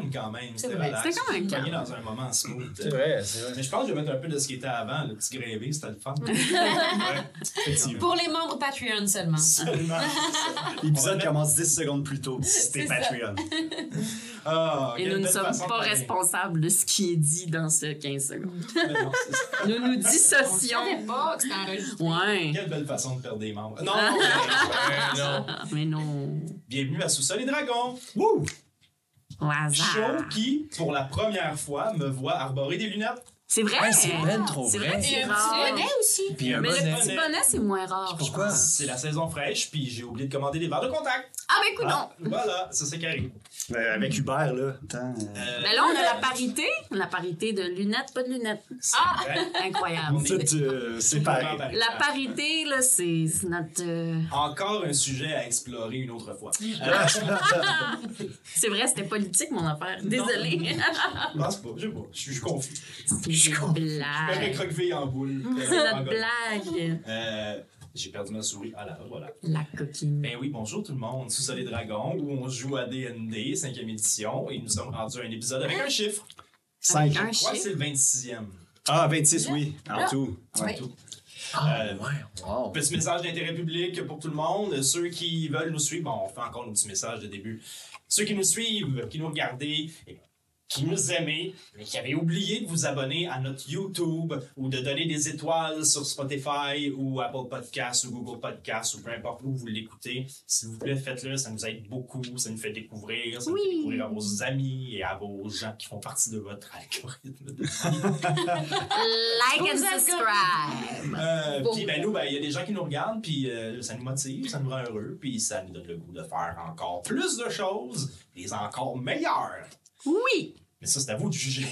calme quand même. C'était vrai. relax. C'était quand même calme. dans un moment smooth. C'est vrai, c'est vrai. Mais je pense que je vais mettre un peu de ce qui était avant, le petit grévé, c'était le fun. ouais. Pour les membres Patreon seulement. Seulement. L'épisode commence 10 secondes plus tôt. C'était C'est ça. Patreon. Ah, Et nous ne sommes pas responsables de ce qui est dit dans ce 15 secondes. Non. Nous nous On dissocions. savait pas que. Ouais. Quelle belle façon de perdre des membres. Non, non, mais- non. Mais non. Bienvenue à Sous-Sol et Dragons. Wouh! Au hasard. Show qui, pour la première fois, me voit arborer des lunettes. C'est vrai? Ouais, c'est ben trop C'est vrai. vrai, Et c'est un rare. petit bonnet aussi. Puis un Mais le bonnet. petit bonnet, c'est moins rare. Pourquoi? C'est la saison fraîche, puis j'ai oublié de commander des verres de contact. Ah, ben écoute, Ah, voilà, c'est ça qui arrive. Euh, avec Hubert, là. Euh, Euh, Mais là, on a la parité. La parité de lunettes, pas de lunettes. c'est Ah! Incroyable. On est- Tout, euh, c'est pareil. La parité, là, c'est c'est notre. euh, Encore un sujet à explorer une autre fois. Euh, C'est vrai, c'était politique, mon affaire. Désolée. je pense pas, je sais pas. Je suis je suis confus. C'est suis une Je me blague. recroqueville en boule. C'est notre blague. J'ai perdu ma souris. Ah là, voilà. La coquine. Ben oui, bonjour tout le monde. Sous et Dragons, où on joue à D&D, 5e édition, et nous sommes rendus à un épisode avec un chiffre. 5. Un Je crois que c'est le 26e. Ah, 26, oui. En tout. Ouais. tout. Ah, Euh, ouais. Wow. Petit message d'intérêt public pour tout le monde. Ceux qui veulent nous suivre, bon, on fait encore nos petits messages de début. Ceux qui nous suivent, qui nous regardent, et qui nous aimez, mais qui avaient oublié de vous abonner à notre YouTube ou de donner des étoiles sur Spotify ou Apple Podcasts ou Google Podcasts ou peu importe où vous l'écoutez, s'il vous plaît, faites-le. Ça nous aide beaucoup. Ça nous fait découvrir. Ça nous fait découvrir à vos amis et à vos gens qui font partie de votre algorithme de vie. Like and subscribe. Euh, puis ben nous, ben il y a des gens qui nous regardent, puis euh, ça nous motive, ça nous rend heureux, puis ça nous donne le goût de faire encore plus de choses, des encore meilleures. Oui. Mais ça, c'est à vous de juger.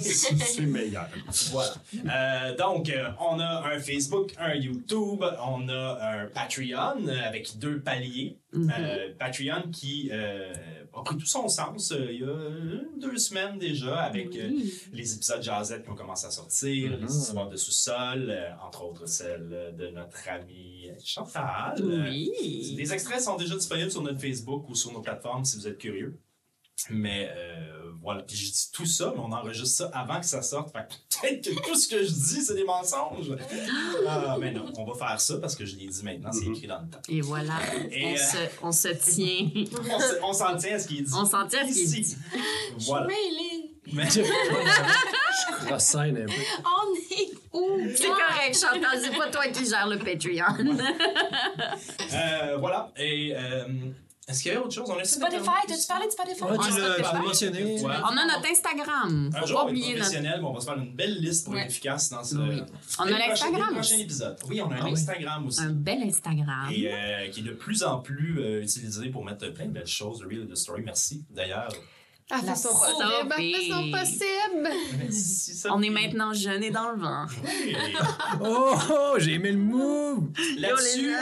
C'est meilleur. voilà. Euh, donc, euh, on a un Facebook, un YouTube, on a un Patreon euh, avec deux paliers. Mhm. Euh, Patreon qui euh, a pris tout son sens euh, il y a deux semaines déjà avec euh, Oui. les épisodes jazzette qui ont commencé à sortir, Mhm. les histoires de sous-sol, euh, entre autres celle de notre ami Chantal. Oui. Des extraits sont déjà disponibles sur notre Facebook ou sur nos plateformes si vous êtes curieux. Mais euh, voilà, puis je dis tout ça, mais on enregistre ça avant que ça sorte. Fait que peut-être que tout ce que je dis, c'est des mensonges. Ah, mais non, on va faire ça parce que je l'ai dit maintenant, c'est écrit dans le temps. Et voilà. Et, on, euh, se, on se tient. On, s'en tient à ce qui est dit. On s'en tient à ce qui est Ici. dit. Voilà. Mais, Je crossine un peu. On est où? C'est correct, Chantal, c'est pas toi qui gères le Patreon. euh, voilà. Et euh, est-ce qu'il y avait autre chose? On essaie de Spotify, t'as-tu parlé de Spotify? Ah, tu l'as mentionné. Ouais. On a notre Instagram. Un jour, pas on va être oublier notre. professionnel, mais on va se faire une belle liste pour Ouais. être efficace dans ce. Oui. On a prochain- l'Instagram. épisode. Oui, on a un Ah oui. Instagram aussi. Un bel Instagram. Et euh, qui est de plus en plus euh, utilisé pour mettre plein de belles choses, de Real de Story. Merci d'ailleurs. À La façon sauce. possible. Si On est maintenant jeune et dans le vent. Oui. Oh, oh, j'ai aimé le move. Là-dessus.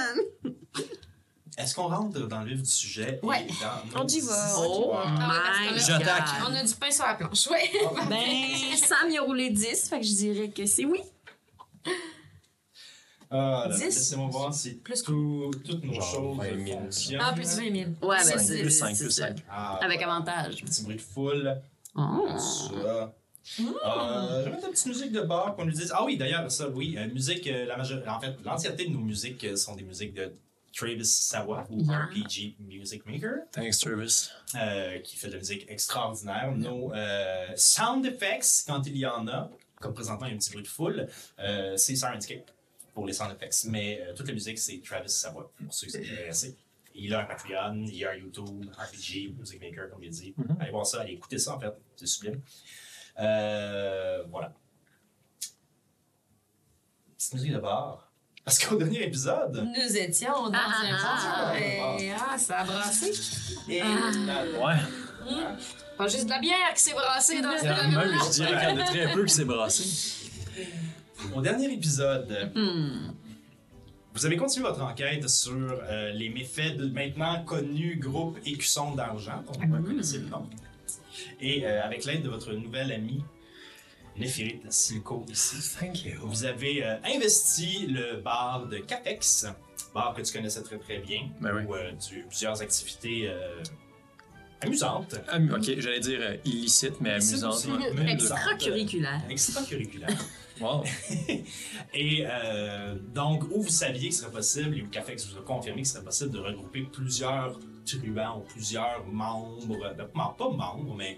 Est-ce qu'on rentre dans le vif du sujet? et Ouais. dans On y va. Oh parce my J'attaque. On a du pain sur la planche, ouais. Ben, Sam y a roulé 10, fait que je dirais que c'est oui. Ah, là, Dix? laissez-moi voir si Plus tout- toutes nos Genre choses 20 000. fonctionnent. Ah, plus 20 000. Ouais, ben, Cinq, c'est plus cinq, c'est plus ça. cinq. Ah, Avec voilà. avantage. Petit bruit de foule. Oh. Ça. Euh, je vais mettre une petite musique de bar qu'on nous dise. Ah oui, d'ailleurs, ça, oui. euh, musique, euh, la major... en fait, l'entièreté de nos musiques euh, sont des musiques de Travis Savoie ou Yeah. RPG Music Maker. Thanks, Travis. euh, qui fait de la musique extraordinaire. Nos euh, sound effects, quand il y en a, comme présentement il y a un petit bruit de foule, euh, c'est Sirenscape pour les sound effects. Mais euh, toute la musique, c'est Travis Savoie, pour ceux qui sont intéressés. Il a un Patreon, il a un YouTube, RPG, Music Maker, comme il dit. Mhm. Allez voir ça, allez écouter ça, en fait. C'est sublime. Euh, voilà. Petite musique de bar. Parce qu'au dernier épisode, Nous étions dans Ah, un ah, bar. et- Ah, ça a brassé. et Ouais. Pas juste de la bière qui s'est brassée dans ce Même, je dirais qu'il y en a très peu qui s'est brassé. au dernier épisode, Hmm. Vous avez continué votre enquête sur euh, les méfaits de maintenant connu groupe Écusson d'argent, dont vous connaissez le nom. Et euh, avec l'aide de votre nouvelle amie, Néphirit Silco ici, Thank you. vous avez euh, investi le bar de Capex, bar que tu connaissais très très bien, Ben oui. où euh, tu as eu plusieurs activités euh, amusante. Am- ok, j'allais dire euh, illicite, mais Illicite amusante. aussi. ouais. Mais Extracurriculaire. Extracurriculaire. Wow. Et euh, donc, où vous saviez que ce serait possible, et où Cafex vous a confirmé que ce serait possible de regrouper plusieurs truands ou plusieurs membres, ben, pas pas membres, mais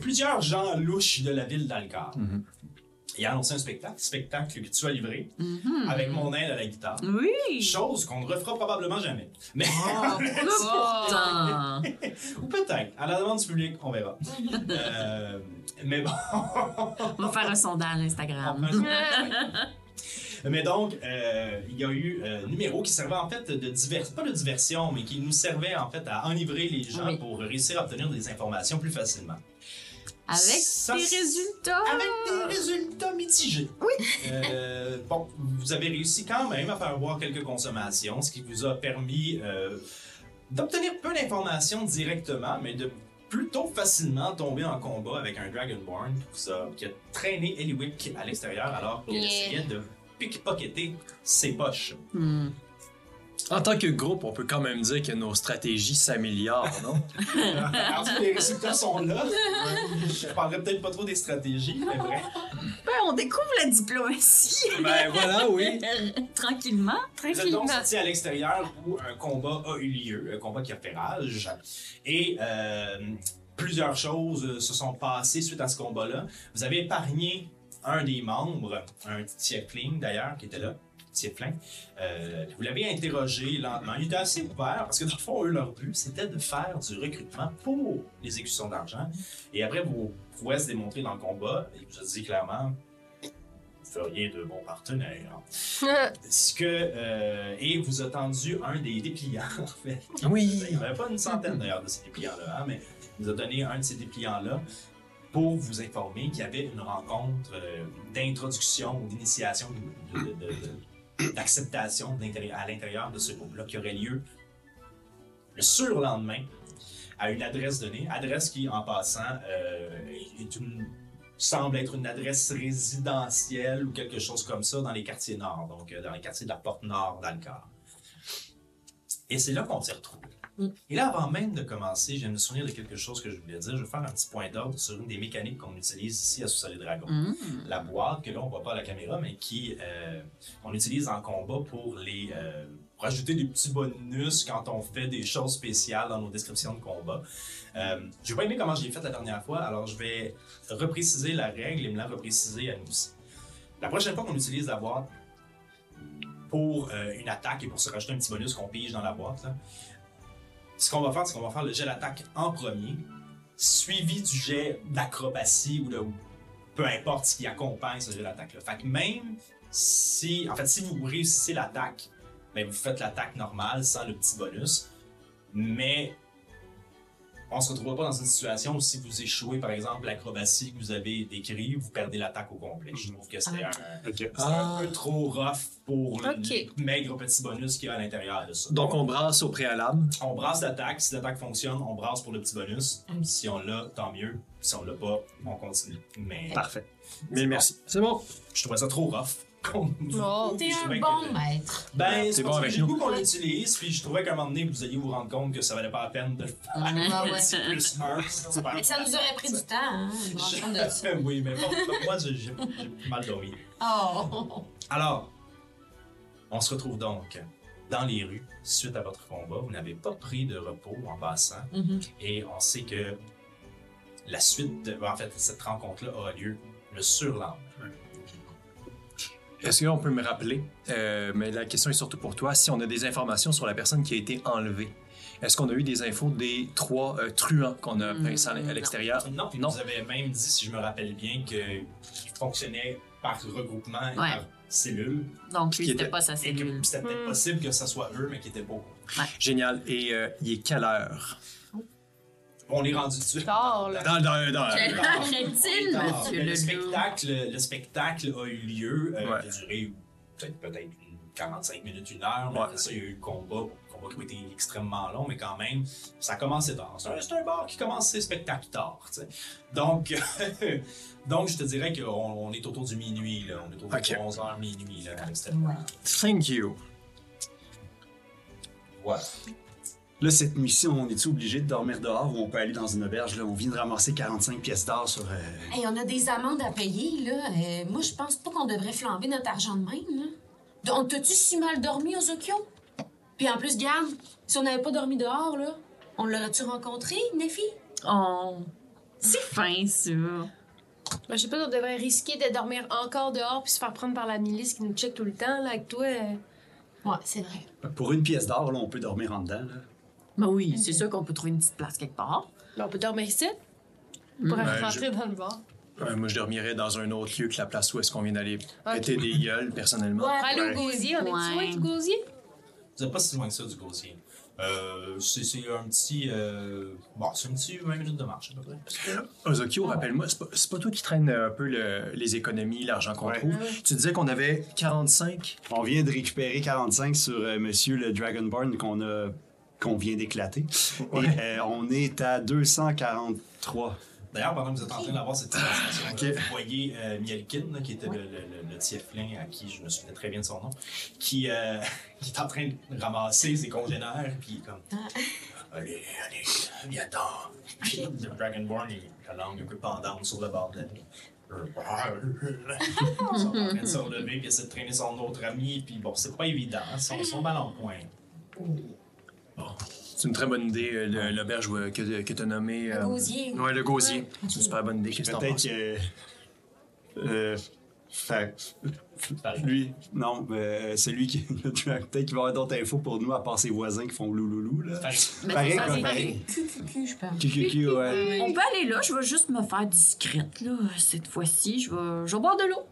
plusieurs gens louches de la ville d'Alcar. Mhm. Il a annoncé un spectacle, spectacle que tu as livré, Mhm. avec mon aide à la guitare. Oui! Chose qu'on ne refera probablement jamais. Mais, Oh, Putain! ou peut-être, à la demande du public, on verra. Euh, mais bon. On va faire un sondage Instagram. Mais donc, euh, il y a eu un numéro qui servait en fait de divers, pas de diversion, mais qui nous servait en fait à enivrer les gens Oui. pour réussir à obtenir des informations plus facilement. Avec Ça, des résultats! Avec des résultats mitigés. Oui. bon, vous avez réussi quand même à faire voir quelques consommations, ce qui vous a permis euh, d'obtenir peu d'informations directement, mais de plutôt facilement tomber en combat avec un Dragonborn qui, a- qui a traîné Eliwick à l'extérieur alors qu'il Yeah. essayait de pickpocketer ses poches. Hmm. En tant que groupe, on peut quand même dire que nos stratégies s'améliorent, non? Alors les résultats sont là. Je parlerai peut-être pas trop des stratégies, mais vrai. Ben, on découvre la diplomatie ben voilà, oui. tranquillement. Vous êtes Tranquillement. donc sorti à l'extérieur où un combat a eu lieu, un combat qui a fait rage. Et euh, plusieurs choses se sont passées suite à ce combat-là. Vous avez épargné un des membres, un tiefling d'ailleurs, qui était là. Tiefling. Euh, vous l'avez interrogé lentement. Il était assez ouvert parce que dans le fond, eux, leur but, c'était de faire du recrutement pour les exécutions d'argent. Et après vos prouesses démontrées dans le combat, il vous a dit clairement vous feriez de bons partenaires. Ce que. euh, et vous a tendu un des dépliants, en fait. Oui. Il n'y en avait pas une centaine d'ailleurs de ces dépliants-là, hein, mais il vous a donné un de ces dépliants-là pour vous informer qu'il y avait une rencontre euh, d'introduction ou d'initiation, d'acceptation à l'intérieur de ce groupe-là qui aurait lieu le surlendemain à une adresse donnée. Adresse qui, en passant, euh, semble être une adresse résidentielle ou quelque chose comme ça dans les quartiers nord, donc euh, dans les quartiers de la porte nord d'Alcar. Et c'est là qu'on s'est retrouvés. Et là, avant même de commencer, je viens de me souvenir de quelque chose que je voulais dire. Je vais faire un petit point d'ordre sur une des mécaniques qu'on utilise ici à Sous les Dragons. Hmm. La boîte, que là, on voit pas à la caméra, mais qui euh, on utilise en combat pour les euh, pour ajouter des petits bonus quand on fait des choses spéciales dans nos descriptions de combat. Euh, j'ai pas aimé comment je l'ai fait la dernière fois, alors je vais repréciser la règle et me la repréciser à nous aussi. La prochaine fois qu'on utilise la boîte pour euh, une attaque et pour se rajouter un petit bonus qu'on pige dans la boîte, là, ce qu'on va faire, c'est qu'on va faire le jet d'attaque en premier, suivi du jet d'acrobatie ou de peu importe ce qui accompagne ce jet d'attaque-là. Fait que même si, en fait, si vous réussissez l'attaque, ben vous faites l'attaque normale sans le petit bonus, mais on se retrouvera pas dans une situation où si vous échouez, par exemple, l'acrobatie que vous avez décrit, vous perdez l'attaque au complet. Je trouve que c'était un, Ok. c'était Ah. un peu trop rough pour le maigre petit bonus qu'il y a à l'intérieur de ça. Donc on brasse au préalable. On brasse l'attaque. Si l'attaque fonctionne, on brasse pour le petit bonus. Mm. Si on l'a, tant mieux. Si on l'a pas, on continue. Mais Parfait. Mais merci. C'est bon. je trouvais ça trop rough. Comme- Oh, t'es un bon que- maître. Ben, C'est bon avec nous. goût qu'on l'utilise, puis je trouvais qu'à un moment donné, vous alliez vous rendre compte que ça valait pas la peine de le faire. Ah ouais. C'est plus un, c'est super Mais ça nous aurait pris du temps, hein, oui, mais bon, moi, j'ai mal dormi. Oh! Alors, on se retrouve donc dans les rues suite à votre combat. Vous n'avez pas pris de repos en passant. Mhm. Et on sait que la suite, de, en fait, cette rencontre-là aura lieu le surlendemain. Est-ce qu'on peut me rappeler, euh, mais la question est surtout pour toi, si on a des informations sur la personne qui a été enlevée? Est-ce qu'on a eu des infos des trois euh, truands qu'on a pincés à non. l'extérieur? Non, puis Non? vous avez même dit, si je me rappelle bien, qu'il fonctionnait par regroupement et Ouais. par cellule. Donc, lui, Qui c'était était- pas sa cellule. c'était peut-être possible que ce soit eux, mais qui étaient pas. au courant. Génial. Et euh, il est quelle heure? On est rendu dessus. Tard, là. Dans, dans, dans- Alors, monsieur le, spectacle, le spectacle a eu lieu, euh, Ouais. qui a duré peut-être peut-être une 45 minutes, une heure. Mais Ouais. après ça, il y a eu le combat, le combat qui a été extrêmement long, mais quand même, ça a commencé tard. C'est un, c'est un bar qui commence ses spectacles tard. Donc, donc, je te dirais qu'on on est autour du minuit. Là. On est autour de Ok. 11h, minuit là. Thank you. Voilà. Là, cette nuit-ci, on est-tu obligé de dormir dehors ou on peut aller dans une auberge? Là? On vient de ramasser 45 pièces d'or sur. euh, Hey, on a des amendes à payer, là. Euh, moi, je pense pas qu'on devrait flamber notre argent de même, là. On t'a-tu si mal dormi aux Okyo? Puis en plus, garde, si on n'avait pas dormi dehors, là, on l'aurait-tu rencontré, Nefi? Oh, c'est fin, ça. Ben, je sais pas, on devrait risquer de dormir encore dehors puis se faire prendre par la milice qui nous check tout le temps, là, avec toi. euh. Ouais, c'est vrai. Pour une pièce d'or, là, on peut dormir en dedans. Là. Ben oui, c'est sûr qu'on peut trouver une petite place quelque part. Ben, on peut dormir ici. On pourrait Ouais, rentrer dans le bar. Ouais, moi, je dormirais dans un autre lieu que la place où est-ce qu'on vient d'aller péter des gueules, personnellement. Ouais. au gosier. On est-tu Ouais. loin du gosier? Vous n'êtes pas si loin que ça du gosier. Euh, c'est c'est un petit. Euh, bon, c'est un petit 20 minutes de marche à peu près. Ozokyo, rappelle-moi, c'est pas, c'est pas toi qui traîne un peu le- les économies, l'argent qu'on Ouais. trouve. Tu disais qu'on avait 45. On vient de récupérer 45 sur euh, Monsieur le Dragonborn qu'on a qu'on vient d'éclater. Ouais. Et euh, on est à 243. D'ailleurs, pendant que vous êtes en train d'avoir cette conversation, Ok. vous voyez euh, Mielkin, là, qui était le, le, le, le tieflin à qui je me souviens très bien de son nom, qui, euh, qui est en train de ramasser ses congénères, puis comme. Allez, allez, viens-t'en. Puis le Dragonborn, il a la langue un peu pendante sur le bord de la nuit. Ils sont en train de se relever, puis essaie de traîner son autre ami, puis bon, c'est pas évident, ils sont, ils sont mal en point. C'est une très bonne idée, euh, le- l'auberge euh, que, que tu as nommé. Le gosier. Ouais, le gosier. Ouais. C'est une super bonne idée. Qu'est-ce que t'en Peut-être penses? que. Euh, fait- lui, non, mais celui qui. le dra- Peut-être qu'il va avoir d'autres infos pour nous à part ses voisins qui font louloulou, là. Pareil, c'est quoi, c'est pareil. QQQ, je pense. QQQ, ouais. On peut aller là, je vais juste me faire discrète, là. Cette fois-ci, je vais, je vais boire de l'eau.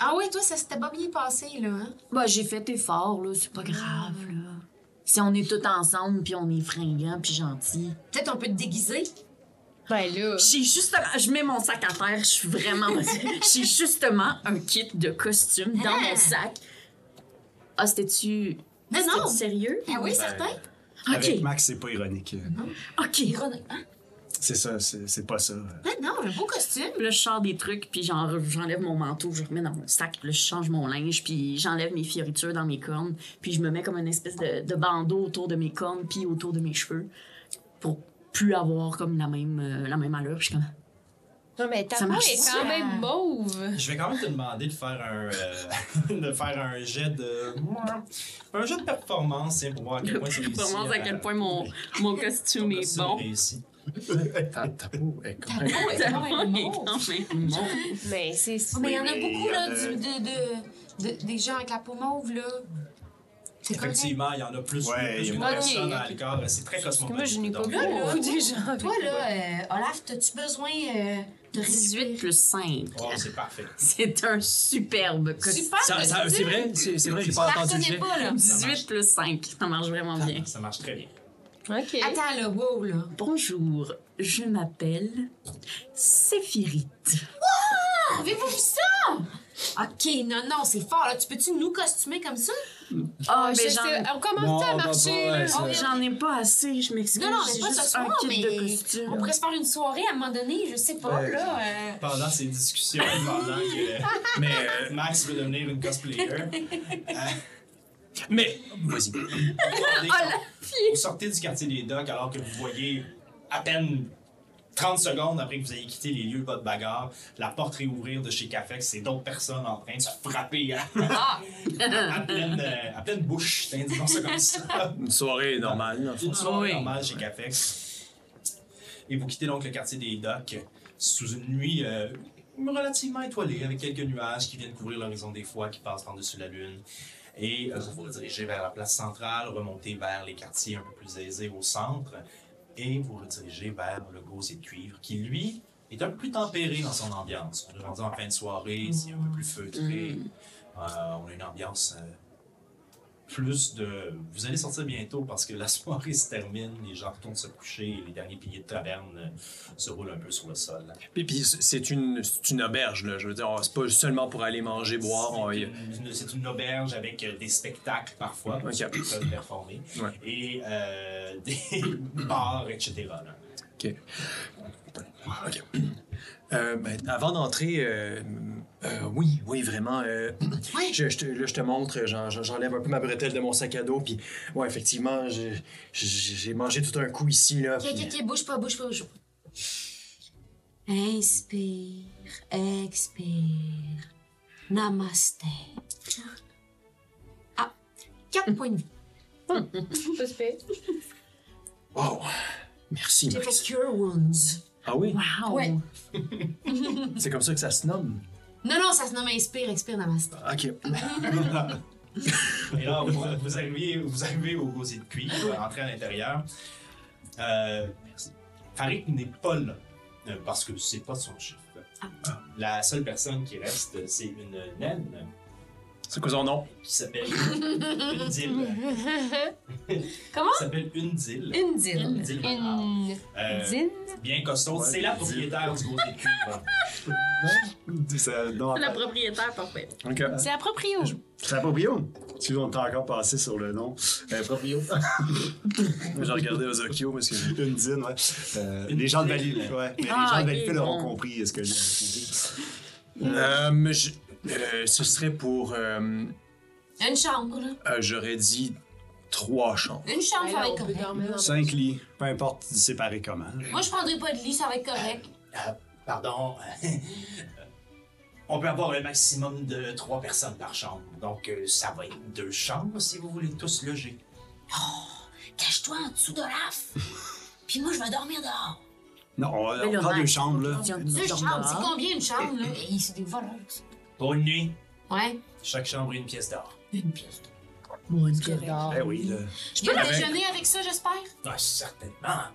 Ah oui, toi, ça s'était pas bien passé, là, hein? Bah, j'ai fait effort, là, c'est pas grave, là. Si on est tous ensemble, puis on est fringants, puis gentils. Peut-être on peut te déguiser. Ben là. J'ai justement, je mets mon sac à terre, je suis vraiment. J'ai justement un kit de costume dans Ah. mon sac. Ah, c'était-tu. Non, non. sérieux? Ah oui, Ben, certain. Avec Ok, Max, c'est pas ironique. ok. Ironique. Hein? C'est ça, c'est pas ça. Ah non, un beau costume. Là, je sors des trucs, puis j'en- j'enlève mon manteau, je remets dans mon sac, puis là, je change mon linge, puis j'enlève mes fioritures dans mes cornes, puis je me mets comme une espèce de, de bandeau autour de mes cornes, puis autour de mes cheveux, pour plus avoir comme la même, euh, la même allure. Puis je suis comme, Non, mais ta peau est quand même mauve. Je vais quand même te demander de faire un, euh, de faire un jet de. Un jet de performance, tiens, pour voir à quel point c'est réussi. Performance, à quel point mon, mon costume est bon. réussi. Ta, ta peau est quand même- Ta peau est quand même. Mais c'est. Oh, mais il y en a beaucoup, là, du- de, de, de- des gens avec la peau mauve, là. C'est correct. Effectivement, il y en a plus, Ouais, plus il y a- personne Ok, à ok. l'écart. C'est très cosmopolite. Moi, je n'ai pas Donc, vu Là, là, beaucoup des gens avec Toi, là, euh, Olaf, t'as-tu besoin euh, de 18 plus 5. Oh, c'est parfait. C'est un superbe costume. Super! Ça- ça- costume. C'est vrai? C'est c'est vrai, j'ai pas entendu le jet. pas, là. 18 plus 5. Ça marche vraiment bien. Ça marche très bien. Ok. Attends, là, wow, là. Bonjour, je m'appelle Séphirite. Avez-vous vu ça? OK, non, non, c'est fort, là. Tu peux-tu nous costumer comme ça? Ah, ben sais, j'en... on commence Non, à marcher, là? Oh, j'en ai pas assez, je m'excuse. Non, non, mais J'ai pas juste ce soir, un kit mais de costume. on pourrait se faire une soirée à un moment donné, je sais pas, Ouais. là. euh, Pendant ces discussions, pendant que Mais, euh, Max veut devenir une cosplayer, euh, mais, vas-y. regardez, vous sortez du quartier des docks alors que vous voyez à peine 30 secondes après que vous ayez quitté les lieux de votre bagarre, la porte réouvrir de chez Cafex et d'autres personnes en train de se frapper à, à pleine, euh, à pleine bouche, tiens, disons ça comme ça. Une soirée normale. Une soirée normale chez Cafex. Et vous quittez donc le quartier des docks sous une nuit euh, relativement étoilée, avec quelques nuages qui viennent couvrir l'horizon des fois, qui passent par-dessus la lune. Et euh, vous vous redirigez vers la place centrale, remontez vers les quartiers un peu plus aisés au centre, et vous redirigez vers le gosier de cuivre, qui lui est un peu plus tempéré dans son ambiance. On est rendu en fin de soirée, c'est un peu plus feutré. Euh, on a une ambiance euh, plus de. Vous allez sortir bientôt parce que la soirée se termine, les gens retournent se coucher et les derniers piliers de taverne euh, se roulent un peu sur le sol. Puis, puis c'est une, une auberge, là. Je veux dire, c'est pas seulement pour aller manger, boire. C'est a- une, auberge avec euh, des spectacles parfois pour Ok. ceux qui peuvent performer Ouais. et euh, des bars, etc. là. OK. OK. Euh, ben, avant d'entrer, euh, euh, oui, oui, vraiment. euh, Ouais. je, là, je te montre, j'en- j'en- j'enlève un peu ma bretelle de mon sac à dos, puis ouais, effectivement, j'ai- mangé tout un coup ici, là. Ok, puis- ok, bouge pas, bouge pas, bouge pas. Inspire, expire. Namaste. Ah, quatre points de vie. Wow! Merci, J'ai fait Max. Cure Wounds. Ah oui? Wow! Ouais. C'est comme ça que ça se nomme? Non, non, ça se nomme Inspire, expire, Namaste. OK. Et là, vous, vous arrivez, vous arrivez au gosier de cuivre, vous rentrez à l'intérieur. Euh, merci. Farid n'est pas là, euh, parce que c'est pas son chef. La seule personne qui reste, c'est une naine C'est quoi son nom? qui s'appelle Undil. Comment? Qui s'appelle Undil. Une dîle. Undil Renard. Une Euh, dîne. bien costaud. c'est la propriétaire du. Ça- non, La propriétaire, parfait. OK. C'est la proprio. C'est la proprio? Si on t'a encore passé sur le nom. Euh, proprio. J'ai regardé Ozokyo parce que... Une dîne, ouais. Euh, les gens de Valley, ouais. Ah, les gens de ok, Valleyfield auront bon. compris ce que j'ai Euh, mais je- euh, ce serait pour... euh, Une chambre, là. euh, J'aurais dit trois chambres. Une chambre, Ben ça va être correct. Cinq lits, peu importe séparés comment. Moi, je prendrai pas de lit, ça va être correct. Euh, pardon. On peut avoir un maximum de trois personnes par chambre. Donc, euh, ça va être deux chambres si vous voulez tous loger. Cache-toi en dessous de l'af. Puis moi, je vais dormir dehors. Non, on, on prend deux chambres, là. Deux chambres, c'est combien une chambre, là? Hey, c'est des voleurs, ça. Pour une nuit, Ouais, chaque chambre est une pièce d'or. une pièce. Bon, une pièce d'or. Eh oui, là. Je peux déjeuner avec ça, j'espère? Ah, certainement.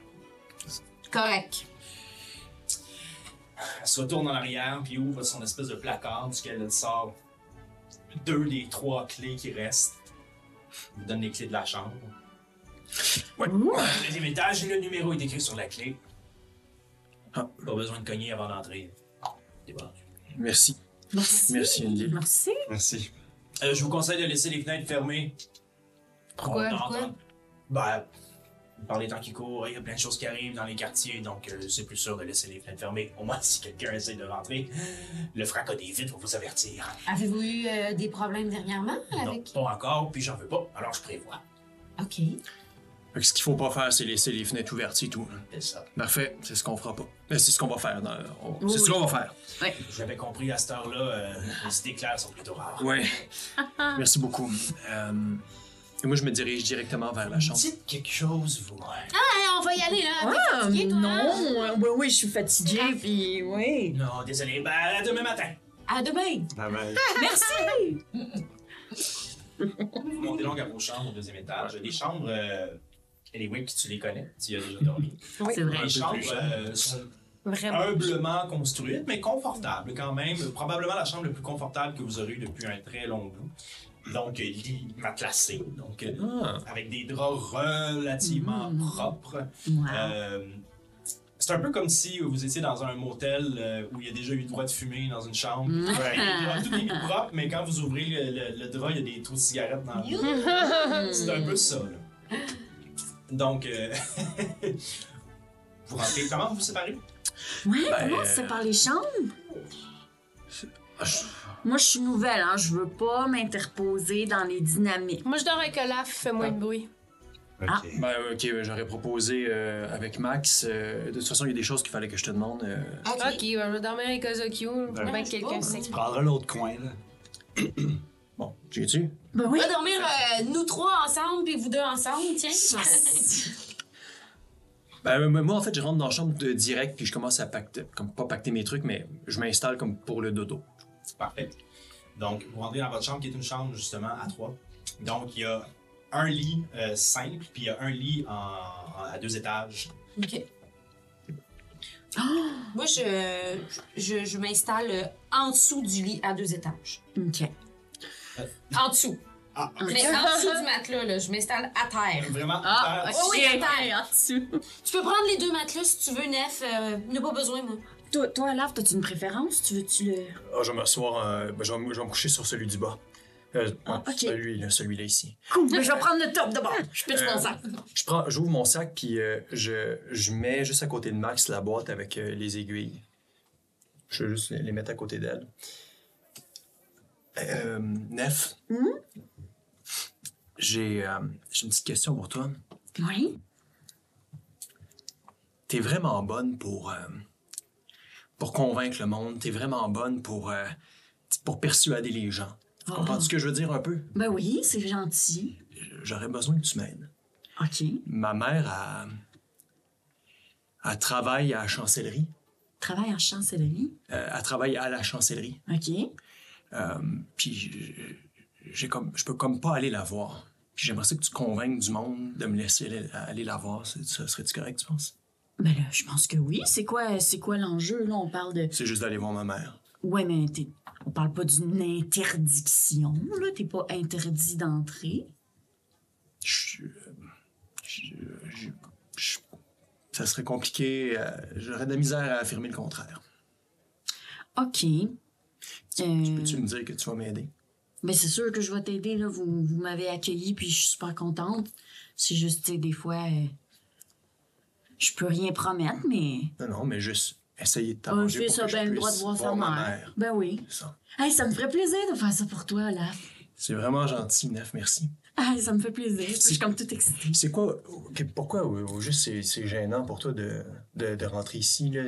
Correct. Elle se retourne en arrière puis ouvre son espèce de placard duquel elle sort deux des trois clés qui restent. Elle vous donne les clés de la chambre. Ouais. Le deuxième étage et le numéro est écrit sur la clé. Ah. Pas besoin de cogner avant d'entrer. Bon. Merci. Merci. Merci, Indy. Merci. Merci. Euh, je vous conseille de laisser les fenêtres fermées. Pourquoi? On Pourquoi? entend- Ben, par les temps qui courent, il y a plein de choses qui arrivent dans les quartiers, donc euh, c'est plus sûr de laisser les fenêtres fermées. Au moins, si quelqu'un essaie de rentrer, le fracas des vitres va vous avertir. Avez-vous eu euh, des problèmes dernièrement Non, avec... pas encore, puis j'en veux pas, alors je prévois. OK. Fait que ce qu'il faut pas faire, c'est laisser les fenêtres ouvertes, c'est tout. C'est ça. Parfait, c'est ce qu'on fera pas. Euh, C'est ce qu'on va faire. non, on- Oui, C'est ce oui. qu'on va faire. J'avais compris à cette heure-là, euh, les idées claires sont plutôt rares. Ouais. Merci beaucoup. Euh, et moi, je me dirige directement vers la chambre. Dites quelque chose, vous. Hey, on va y aller, là. T'es Ah, toi, hein? non. Oui, oui, je suis fatiguée, puis oui. Non, désolé, ben à demain matin. À demain. Ah ben, Merci. Vous montez donc à vos chambres au deuxième étage. Les chambres, euh, anyway, tu les connais, tu y as déjà dormi. C'est vrai. Les chambres euh, sont Vraiment. humblement construite, mais confortable quand même. Probablement la chambre la plus confortable que vous aurez eu depuis un très long bout. Donc, euh, lit matelassé, donc euh, Ah. avec des draps relativement Mm. propres. Wow. Euh, c'est un peu comme si vous étiez dans un motel euh, où il y a déjà eu le droit de fumer dans une chambre. Mm. Ouais, tout est mis propre, mais quand vous ouvrez le, le- le drap, il y a des trous de cigarettes dans le C'est un peu ça, là. Donc, euh, vous rentrez. Comment vous vous séparez? Ouais, Ben, comment c'est par les chambres? Ah, je- Moi, je suis nouvelle, hein. Je veux pas m'interposer dans les dynamiques. Moi, je dors avec Olaf, fais moins de bruit. ok. Ah. Ben, ok, ben, j'aurais proposé euh, avec Max. euh, de toute façon, il y a des choses qu'il fallait que je te demande. euh, OK. Ok, ben, je vais dormir avec Ozokyo. Ben, que quelqu'un sait. Tu prendras l'autre coin, là. Bon, tu tu Ben On oui. va dormir euh, nous trois ensemble, puis vous deux ensemble, tiens. Ben, euh, moi, en fait, je rentre dans la chambre de direct, puis je commence à pacter, comme pas pacter mes trucs, mais je m'installe comme pour le dodo. Parfait. Donc, vous rentrez dans votre chambre qui est une chambre justement à trois. Donc, il y a un lit euh, simple, puis il y a un lit en, en- à deux étages. OK. Moi, je, je, je m'installe en dessous du lit à deux étages. OK. En dessous. Ah, Mais en dessous du matelas, là, je m'installe à terre. Vraiment, Ah, euh, Oh oui, à terre. en dessous. Tu peux prendre les deux matelas si tu veux, Nef. Euh, il n'y a pas besoin, moi. Toi, toi Olaf, t'as-tu une préférence? Tu veux-tu le. Ah, je vais m'asseoir, euh, ben, je, vais, me- je vais me coucher sur celui du bas. Euh, Ah, ouais, ok. Celui, là, celui-là ici. Cool, mais je vais prendre le top d'abord. Je pitch Euh, mon sac. Je prends, j'ouvre mon sac, puis euh, je, je mets juste à côté de Max la boîte avec euh, les aiguilles. Je vais juste les les mettre à côté d'elle. Euh, Nef, j'ai euh, j'ai une petite question pour toi. Oui? T'es vraiment bonne pour, euh, pour convaincre le monde. T'es vraiment bonne pour, euh, pour persuader les gens. Tu Oh. comprends ce que je veux dire un peu? Ben oui, c'est gentil. J'aurais besoin que tu m'aides. OK. Ma mère, a, elle travaille à la chancellerie. Travaille en chancellerie? Euh, elle travaille à la chancellerie. OK. Euh, puis j'ai- comme, je peux comme pas aller la voir. Puis j'aimerais ça que tu convainques du monde de me laisser aller, aller la voir. Ça serait-tu correct, tu penses? Ben là, je pense que oui. C'est quoi, c'est quoi l'enjeu, là? On parle de... C'est juste d'aller voir ma mère. Ouais, mais t'es... on parle pas d'une interdiction, là. T'es pas interdit d'entrer. Je, je- je- je- ça serait compliqué. euh, J'aurais de la misère à affirmer le contraire. OK. Euh, Peux-tu me dire que tu vas m'aider? ben c'est sûr que je vais t'aider, là. Vous, vous m'avez accueilli, puis je suis super contente. C'est juste, des fois... euh, je peux rien promettre, mais... Non, non, mais juste essayer de Ah, t'arranger je fais ça bien le droit de puisse voir sa mère. Ben oui. Ça. Hey, ça me ferait plaisir de faire ça pour toi, là. C'est vraiment gentil, Nef, merci. Hey, ça me fait plaisir. Je suis comme toute excitée. C'est quoi, pourquoi au, juste c'est, c'est gênant pour toi de, de, de rentrer ici? Là?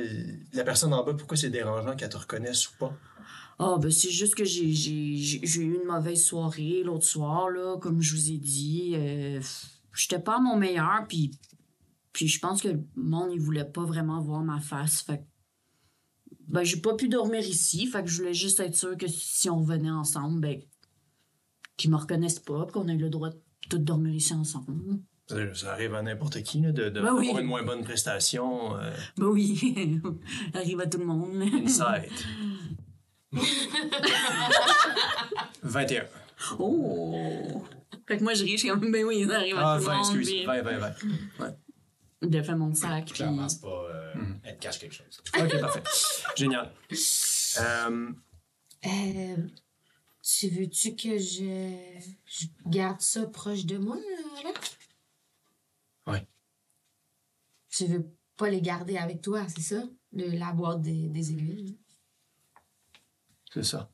La personne en bas, pourquoi c'est dérangeant qu'elle te reconnaisse ou pas? Ah, ben c'est juste que j'ai, j'ai, j'ai eu une mauvaise soirée l'autre soir, là, comme je vous ai dit. Euh, J'étais pas à mon meilleur, puis, puis je pense que le monde, il voulait pas vraiment voir ma face. Fait ben, j'ai pas pu dormir ici, fait que je voulais juste être sûre que si on venait ensemble, ben, qu'ils me reconnaissent pas, qu'on ait le droit de tout dormir ici ensemble. Ça, ça arrive à n'importe qui là, de, de Ben oui. avoir une moins bonne prestation. euh, Ben oui, arrive à tout le monde. inside. 21. Oh! Fait que moi, je ris, je suis comme, ben oui, ça arrive à Ah, tout le 20, monde. excuse. puis- 20, 20, 20. Mm-hmm. de faire mon sac. Puis... Clairement, c'est pas. euh, Elle te cache quelque chose. OK, parfait. Génial. Euh, Euh, tu veux-tu que je, je garde ça proche de moi, là? Ouais. Tu veux pas les garder avec toi, c'est ça? Le, la boîte des, des aiguilles. C'est ça.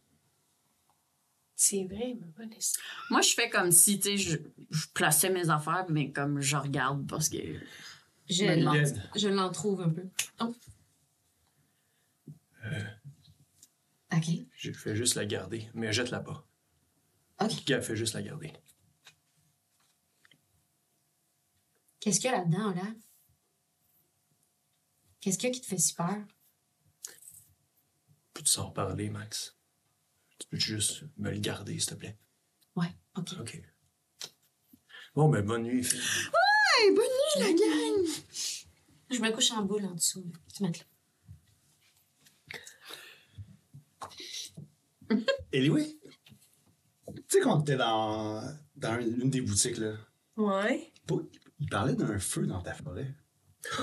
C'est vrai, ma bonne histoire. Moi, je fais comme si, tu sais, je, je plaçais mes affaires, mais comme je regarde parce que. Je l'en, Lynn. je l'en trouve un peu. Oh. OK. Je fais juste la garder, mais jette-la pas. OK. Gars, fais juste la garder? Qu'est-ce qu'il y a là-dedans, là? Qu'est-ce qu'il y a qui te fait si peur? Peux-tu s'en reparler, Max? Tu peux juste me le garder, s'il te plaît? Ouais, OK. OK. Bon, ben, bonne nuit, Phil. Hey, bonne nuit, la gang! Je me couche en boule en dessous. Tu mets là. Anyway, tu sais, quand t'étais dans, dans une des boutiques, là, Ouais. il parlait d'un feu dans ta forêt.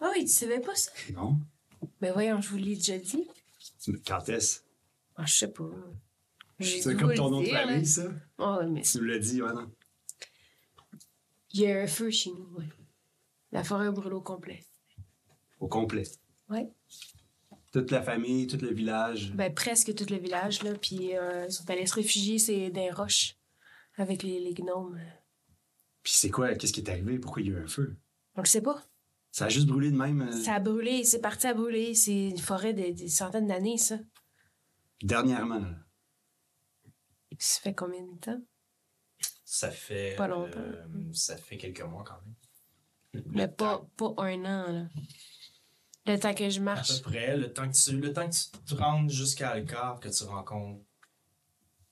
Ah oui, tu savais pas ça? Non? Ben voyons, je vous l'ai déjà dit. Quand est-ce? Ah, je sais pas. C'est comme ton nom de famille, ça? Mais Tu nous l'as dit, ouais, non? il y a un feu chez nous, ouais. La forêt brûle au complet. Au complet. Ouais. Toute la famille, tout le village. Ben presque tout le village, là. Puis euh, ils sont allés se réfugier, c'est des roches. Avec les, les gnomes. Puis c'est quoi? Qu'est-ce qui est arrivé? Pourquoi il y a eu un feu? On le sait pas. Ça a juste brûlé de même euh, Ça a brûlé, c'est parti à brûler. C'est une forêt de, des centaines d'années, ça. dernièrement. là. Ça fait combien de temps? Ça fait. Pas longtemps. euh, ça fait quelques mois quand même. Mais Le pas, temps- pas un an, là. Le temps que je À marche. peu près, le temps que tu, le temps que tu te rendes jusqu'à Alcar, que tu rencontres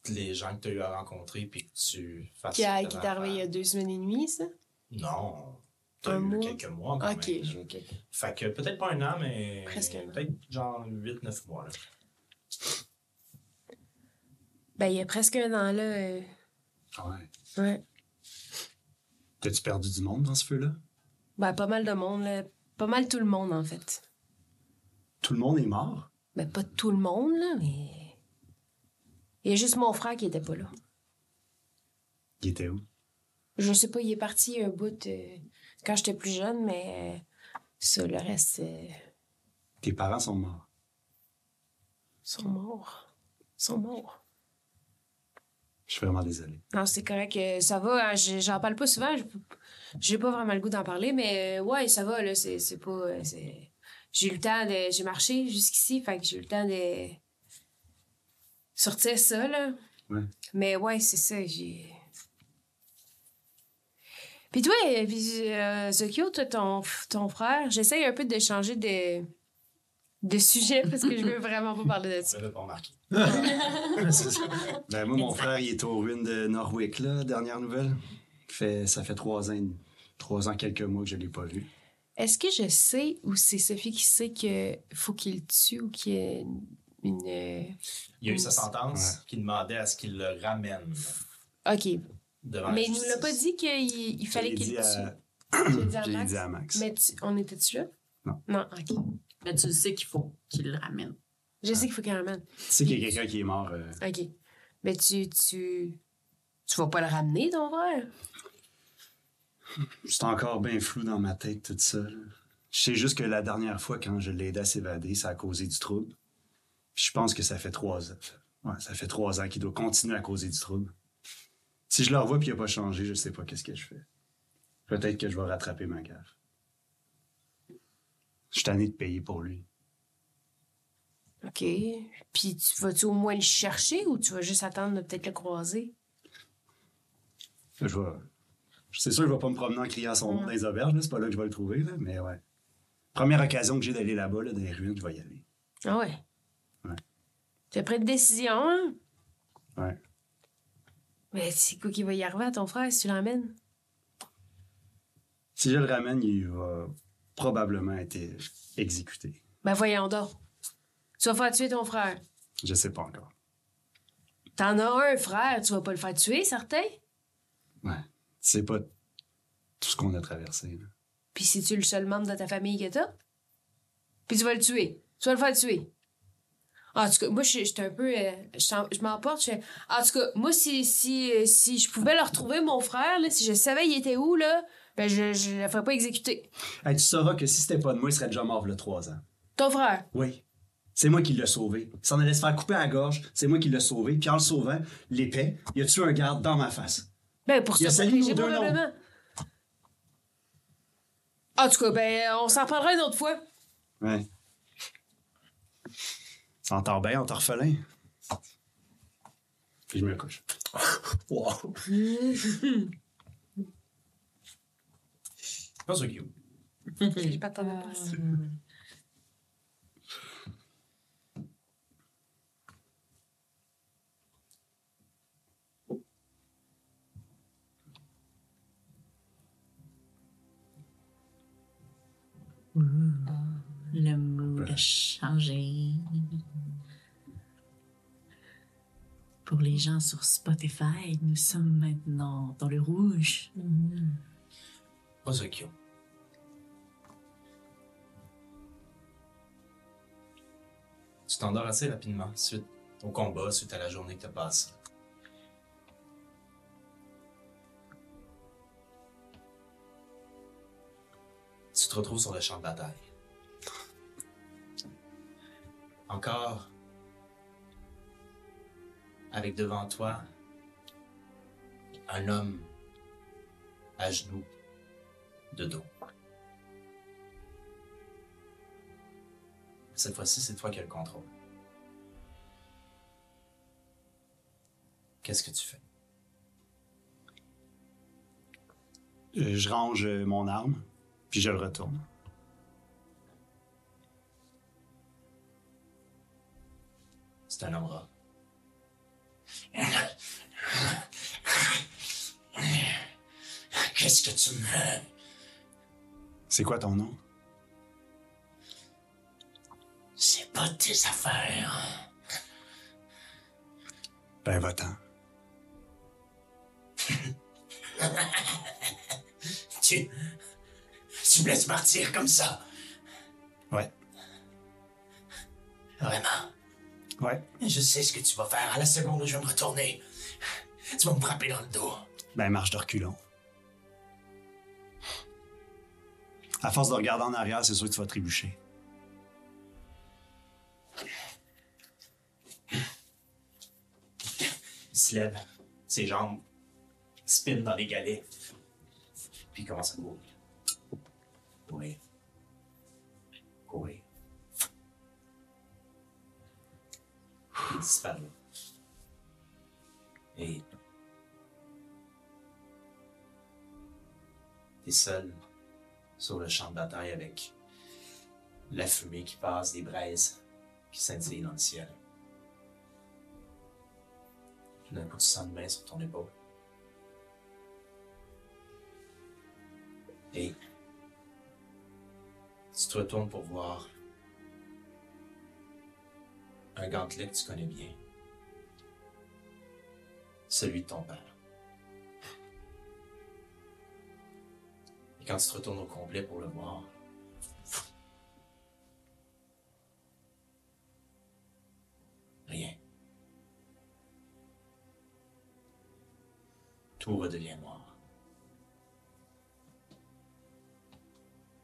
les gens que tu as eu à rencontrer, puis que tu fasses. Qui, a- à arrivé il y a deux semaines et demie, ça? Non. T'as Un eu mois? quelques mois quand Ok, ok. Fait que peut-être pas un an, mais. Presque un an. Peut-être genre 8-9 mois. Là. Ben, il y a presque un an, là. euh, Ouais. Ouais. T'as-tu perdu du monde dans ce feu-là? Ben, pas mal de monde, là. Pas mal tout le monde, en fait. Tout le monde est mort? Ben, pas tout le monde, là, mais. Il y a juste mon frère qui était pas là. Il était où? Je sais pas, il est parti un bout euh, quand j'étais plus jeune, mais. ça, le reste. euh, Tes parents sont morts. sont morts. Ils sont morts. Je suis vraiment désolé. Non, c'est correct. euh, Ça va. hein, J'en parle pas souvent. je- J'ai pas vraiment le goût d'en parler, mais euh, ouais, ça va. là. C'est c'est pas. euh, c'est- J'ai eu le temps de. J'ai marché jusqu'ici, fait que j'ai eu le temps de sortir ça, là. Ouais. Mais ouais, c'est ça. J'ai. Puis toi, euh, puis, euh, Zokyo, toi, ton, ton frère, j'essaye un peu de changer de, de sujet parce que je veux vraiment pas parler de Vous ça. l'avez pas remarqué. Ben, moi, mon frère, il est aux ruines de Norwick, là, dernière nouvelle. Fait, ça fait trois ans, trois ans, quelques mois que je l'ai pas vu. Est-ce que je sais ou c'est Sophie qui sait qu'il faut qu'il tue ou qu'il y ait une. une, euh, Il y a eu sa sentence Ouais. qui demandait à ce qu'il le ramène Ok. Devant Mais la il nous l'a pas dit qu'il il fallait qu'il le tue. Tu l'as dit à Max? dit à Max. Mais tu- on était-tu là? Non. Non, ok. Mais tu sais qu'il faut qu'il le ramène. Je sais qu'il faut qu'il le ramène. Tu sais qu'il y a quelqu'un qui est mort. euh, Ok. Mais tu. Tu, tu vas pas le ramener, ton frère? C'est encore bien flou dans ma tête, tout ça. là. Je sais juste que la dernière fois, quand je l'ai aidé à s'évader, ça a causé du trouble. Puis je pense que ça fait trois ans. Ouais, ça fait trois ans qu'il doit continuer à causer du trouble. Si je le revois puis il n'a pas changé, je sais pas qu'est-ce que je fais. Peut-être que je vais rattraper ma gaffe. Je suis tanné de payer pour lui. Ok. Puis tu vas-tu au moins le chercher ou tu vas juste attendre de peut-être le croiser? Je vais... C'est sûr je vais pas me promener en criant son nom dans les auberges, là. c'est pas là que je vais le trouver, là, mais ouais. Première occasion que j'ai d'aller là-bas, là, dans les ruines, je vais y aller. Ah ouais? Ouais. Tu as pris de décision, hein? Ouais. Mais c'est quoi qui va y arriver à ton frère si tu l'emmènes? Si je le ramène, il va probablement être exécuté. Ben voyons donc. Tu vas faire tuer ton frère. Je sais pas encore. T'en as un frère, tu vas pas le faire tuer, certain? Ouais. C'est pas tout ce qu'on a traversé. là. Puis c'est-tu le seul membre de ta famille que t'as? Puis tu vas le tuer. Tu vas le faire tuer. En tout cas, moi, je j'étais un peu... euh, je m'emporte. En tout cas, moi, si, si, si je pouvais le retrouver, mon frère, là, si je savais il était où, là, ben je, je le ferais pas exécuter. Hey, tu sauras que si c'était pas de moi, il serait déjà mort le trois ans. Ton frère? Oui. C'est moi qui l'ai sauvé. Il s'en allait se faire couper à la gorge. C'est moi qui l'ai sauvé. Puis en le sauvant, l'épée, il a tué un garde dans ma face. Ben, pour Il a ça, sali protéger probablement. En tout cas, ben, on s'en reparlera une autre fois. Ouais. Ça entend bien, on t'orphelin. Puis je me couche. Wow. Pas sûr qu'il J'ai pas de temps de passe. Le mood a changé. Pour les gens sur Spotify, nous sommes maintenant dans le rouge. Qu'il Tu t'endors assez rapidement suite au combat, suite à la journée que t'as passée. Tu te retrouves sur le champ de bataille. Encore avec devant toi un homme à genoux de dos. Cette fois-ci, c'est toi qui as le contrôle. Qu'est-ce que tu fais? Euh, Je range euh, mon arme, puis je le retourne. C'est un homme rat. Qu'est-ce que tu me... C'est quoi ton nom? C'est pas tes affaires. Ben, va-t'en. Tu... Tu me laisses partir comme ça? Ouais. Vraiment? Ouais. Je sais ce que tu vas faire à la seconde où je vais me retourner. Tu vas me frapper dans le dos. Ben, marche de reculons. À force de regarder en arrière, c'est sûr que tu vas trébucher. Il se lève, ses jambes spin dans les galets, puis il commence à courir. Courir. Courir. Il disparaît. Et. T'es seul sur le champ de bataille avec la fumée qui passe des braises qui scintillent dans le ciel. Tout d'un coup, tu sens une main sur ton épaule. Et tu te retournes pour voir un gantelet que tu connais bien. Celui de ton père. Et quand tu te retournes au complet pour le voir, rien. Tout redevient noir.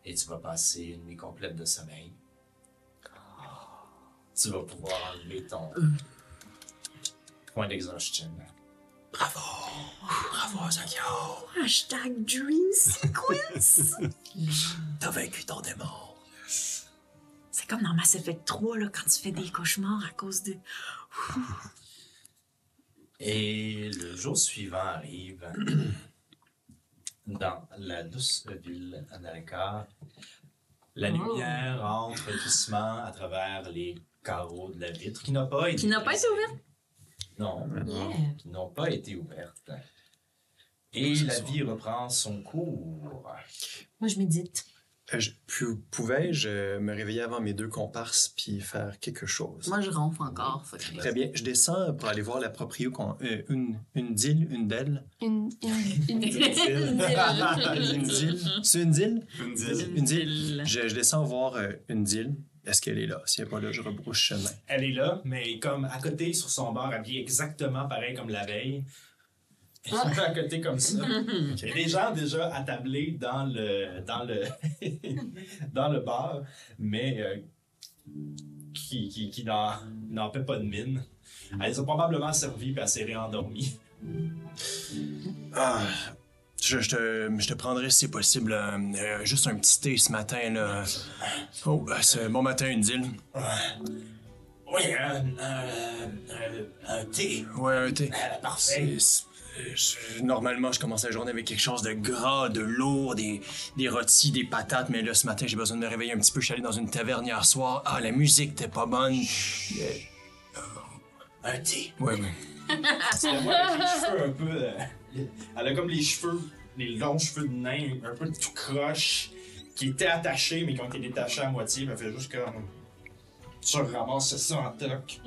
Et tu vas passer une nuit complète de sommeil. Tu vas pouvoir enlever ton point d'exhaustion. Bravo! Bravo, Zakio! Hashtag Dream Sequence. T'as vaincu ton démon. C'est comme dans Mass Effect 3, là, quand tu fais des cauchemars à cause de. Et le jour suivant arrive dans la douce ville d'Alcar. La lumière entre doucement à travers les carreaux de la vitre qui n'a pas été. Qui n'a pas été ouverte. Non, Yeah. qui n'ont pas été ouvertes. Et la vie reprend son cours. Moi, je médite. Euh, Pouvais-je euh, me réveiller avant mes deux comparses puis faire quelque chose? Moi, je ronfle encore. Très bien. Je descends pour aller voir la proprio, qu'on- euh, une, une deal, une d'elle. Une, une, une Une deal. C'est une deal? Une dix. Une deal. Je, je descends voir euh, une deal. Est-ce qu'elle est là? Si elle n'est pas là, je rebrouche chemin. Elle est là, mais comme à côté sur son bar, habillée exactement pareil comme la veille. Elle est à côté comme ça. Il y a des gens déjà attablés dans le dans le dans le bar, mais euh, qui, qui, qui n'en n'en paient pas de mine. Elle les a probablement servi puis elle s'est réendormie. Ah, je, je te, je te prendrai si c'est possible euh, euh, juste un petit thé ce matin. Là. Oh, ben, c'est bon matin, une deal. Oui, un, un, un, un thé. Ouais, un thé. Euh, Parfait. C'est- je- normalement, je commence la journée avec quelque chose de gras, de lourd, des, des rôtis, des patates, mais là, ce matin, j'ai besoin de me réveiller un petit peu. Je suis allé dans une taverne hier soir. Ah, la musique était pas bonne. Euh, Un thé. ouais, ouais. Les cheveux un peu. euh, elle a comme les cheveux, les longs cheveux de nain, un peu tout croche, qui étaient attachés, mais qui ont été détachés à moitié. Elle fait juste comme. Tu ramasses ça en toc.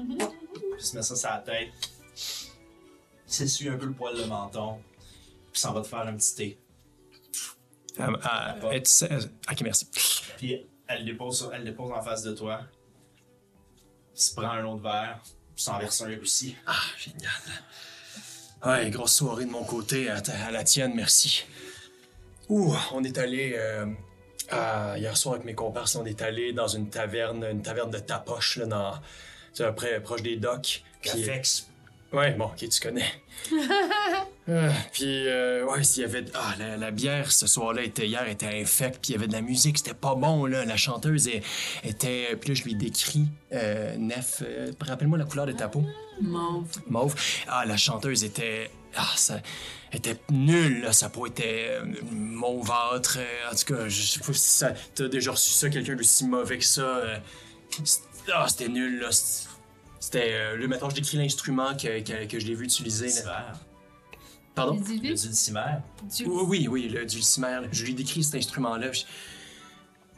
Puis se met ça sur la tête. S'essuie un peu le poil de menton. Puis s'en va te faire un petit thé. Ah, ah, euh, ok, merci. Puis elle le dépose, elle le dépose en face de toi. Se prend un autre verre. Puis s'en verse un aussi. Ah, génial. Ouais, grosse soirée de mon côté, à, ta- à la tienne, merci. Ouh, on est allé euh, hier soir avec mes comparses, on est allé dans une taverne, une taverne de tapoche, là, dans, après, proche des docks. Cafex. Ouais, bon, ok, tu connais. Euh, puis, euh, ouais, s'il y avait. Ah, la, la bière ce soir-là était hier, était infecte, puis il y avait de la musique, c'était pas bon, là. La chanteuse elle, était. Puis là, je lui décris, euh, Nef, euh, rappelle-moi la couleur de ta peau. Mauve. Mauve. Ah, la chanteuse était. Ah, ça. était nulle, là. Sa peau était euh, mauvâtre. euh, En tout cas, je sais pas si ça. T'as déjà reçu ça, quelqu'un d'aussi mauvais que ça. euh, Ah, c'était nul, là. C'était. Euh, là, mettons, je décris l'instrument que, que, que je l'ai vu utiliser, là. Pardon? Le dulcimer. du- Oui, oui, oui, le dulcimer. là. Je lui décris cet instrument-là. puis-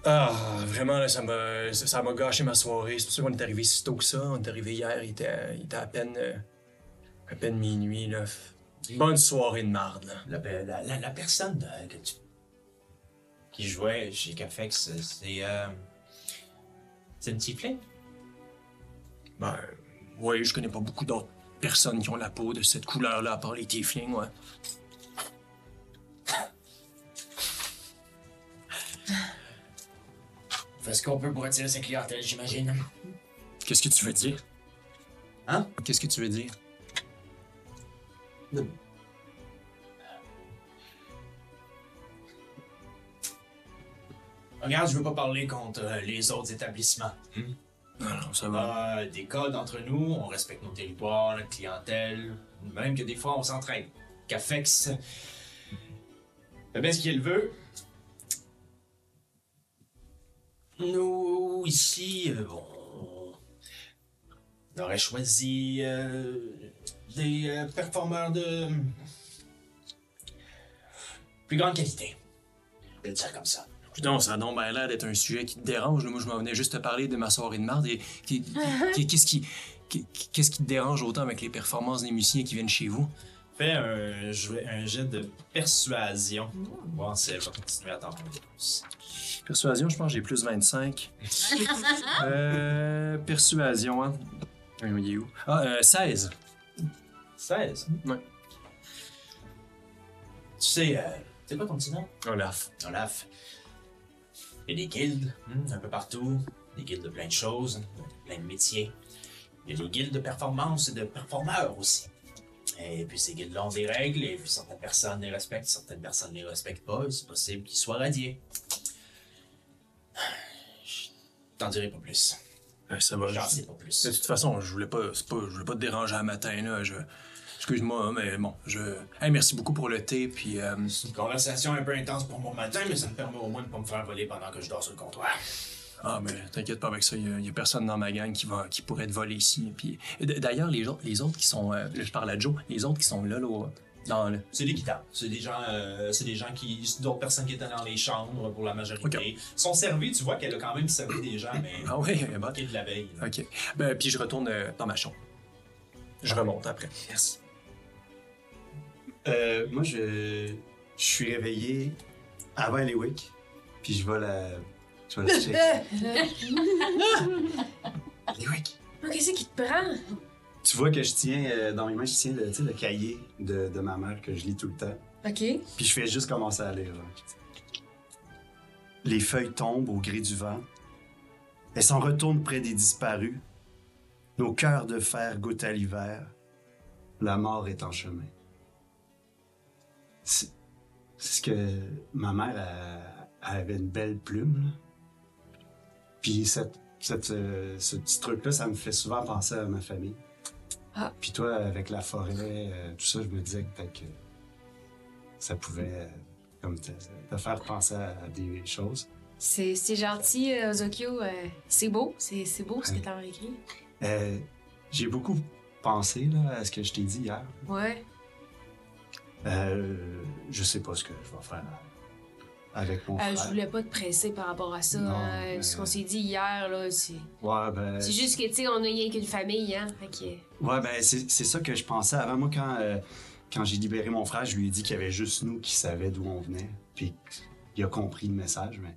Ah, vraiment, là, ça m'a ça ça m'a gâché ma soirée. C'est pour ça qu'on est arrivé si tôt que ça. On est arrivé hier, il était, il était à peine euh, à peine minuit. Là. Bonne soirée de marde. Là. La, la, la, la personne euh, que tu- qui jouait chez Cafex, c'est. Euh, c'est une tiefling? Ben, oui, je connais pas beaucoup d'autres personnes qui ont la peau de cette couleur-là, à part les tieflings, ouais. Fait ce qu'on peut pour attirer sa clientèle, j'imagine. Qu'est-ce que tu veux dire? Hein? Qu'est-ce que tu veux dire? Regarde, je veux pas parler contre euh, les autres établissements. Non. Euh, des codes entre nous, on respecte nos territoires, notre clientèle, même que des fois on s'entraîne. Cafex fait bien ce qu'il veut. Nous, ici, euh, bon, on aurait choisi euh, des performeurs de plus grande qualité. Je vais le dire comme ça. Putain, ça a donc bien l'air d'être un sujet qui te dérange. Moi, je m'en venais juste te parler de ma soirée de marde. Et qu'est-ce qui, qu'est-ce qui te dérange autant avec les performances des musiciens qui viennent chez vous? Fais un, jet de persuasion. Voir si elle va continuer à. Persuasion, je pense que j'ai plus 25. euh, persuasion, hein? Il est où? Ah, euh, 16. 16. Ouais. Tu sais, euh, c'est quoi ton petit nom? Olaf. Olaf. Il y a des guildes hmm, un peu partout, des guildes de plein de choses, plein de métiers. Il y a des guildes de performance et de performeurs aussi. Et puis ces guildes-là ont des règles, et puis certaines personnes les respectent, certaines personnes ne les respectent pas, et c'est possible qu'ils soient radiés. Je t'en dirai pas plus. Ça va. J'en sais pas plus. De toute façon, je voulais pas, pas, je voulais pas te déranger un matin, là. Je, excuse-moi, mais bon, je. Hey, merci beaucoup pour le thé, puis. euh, C'est une conversation un peu intense pour mon matin, mais ça me permet au moins de pas me faire voler pendant que je dors sur le comptoir. Ah, mais t'inquiète pas avec ça, il y, a personne dans ma gang qui, va, qui pourrait te voler ici. Puis, d'ailleurs, les, autres- les autres qui sont. euh, je parle à Joe, les autres qui sont là, là, dans le. C'est des guitares. C'est des gens, euh, c'est des gens qui, d'autres personnes qui étaient dans les chambres pour la majorité. Sont servis. Tu vois qu'elle a quand même servi des gens, mais Ah oui, est de la veille. là. Ok. Ben, puis je retourne euh, dans ma chambre. Je remonte après. Merci. Euh, moi, je, je suis réveillé avant Eliwick, puis je vais la, je vais la checker. Oh, Qu'est-ce qui te prend? Tu vois que je tiens, euh, dans mes mains, je tiens le, le cahier de, de ma mère que je lis tout le temps. OK. Puis je fais juste commencer à lire. Les feuilles tombent au gré du vent. Elles s'en retournent près des disparus. Nos cœurs de fer goûtent à l'hiver. La mort est en chemin. C'est ce que ma mère elle avait une belle plume. là. Puis cette, cette, euh, ce petit truc-là, ça me fait souvent penser à ma famille. Ah. Puis toi, avec la forêt, euh, tout ça, je me disais que peut-être que ça pouvait euh, comme te, te faire penser à, des choses. C'est gentil, Ozokyo. euh, c'est beau. C'est beau ce que Ouais. t'as écrit. J'ai beaucoup pensé là, à ce que je t'ai dit hier. Ouais. Euh, je sais pas ce que je vais faire avec mon Euh, frère. je voulais pas te presser par rapport à ça. Non, mais- Ce qu'on s'est dit hier, là, c'est. Ouais, ben, C'est juste que, tu sais, on a rien qu'une famille, hein. Que- ouais, ben c'est ça que je pensais avant. Moi, quand, euh, quand j'ai libéré mon frère, je lui ai dit qu'il y avait juste nous qui savions d'où on venait. Puis il a compris le message, mais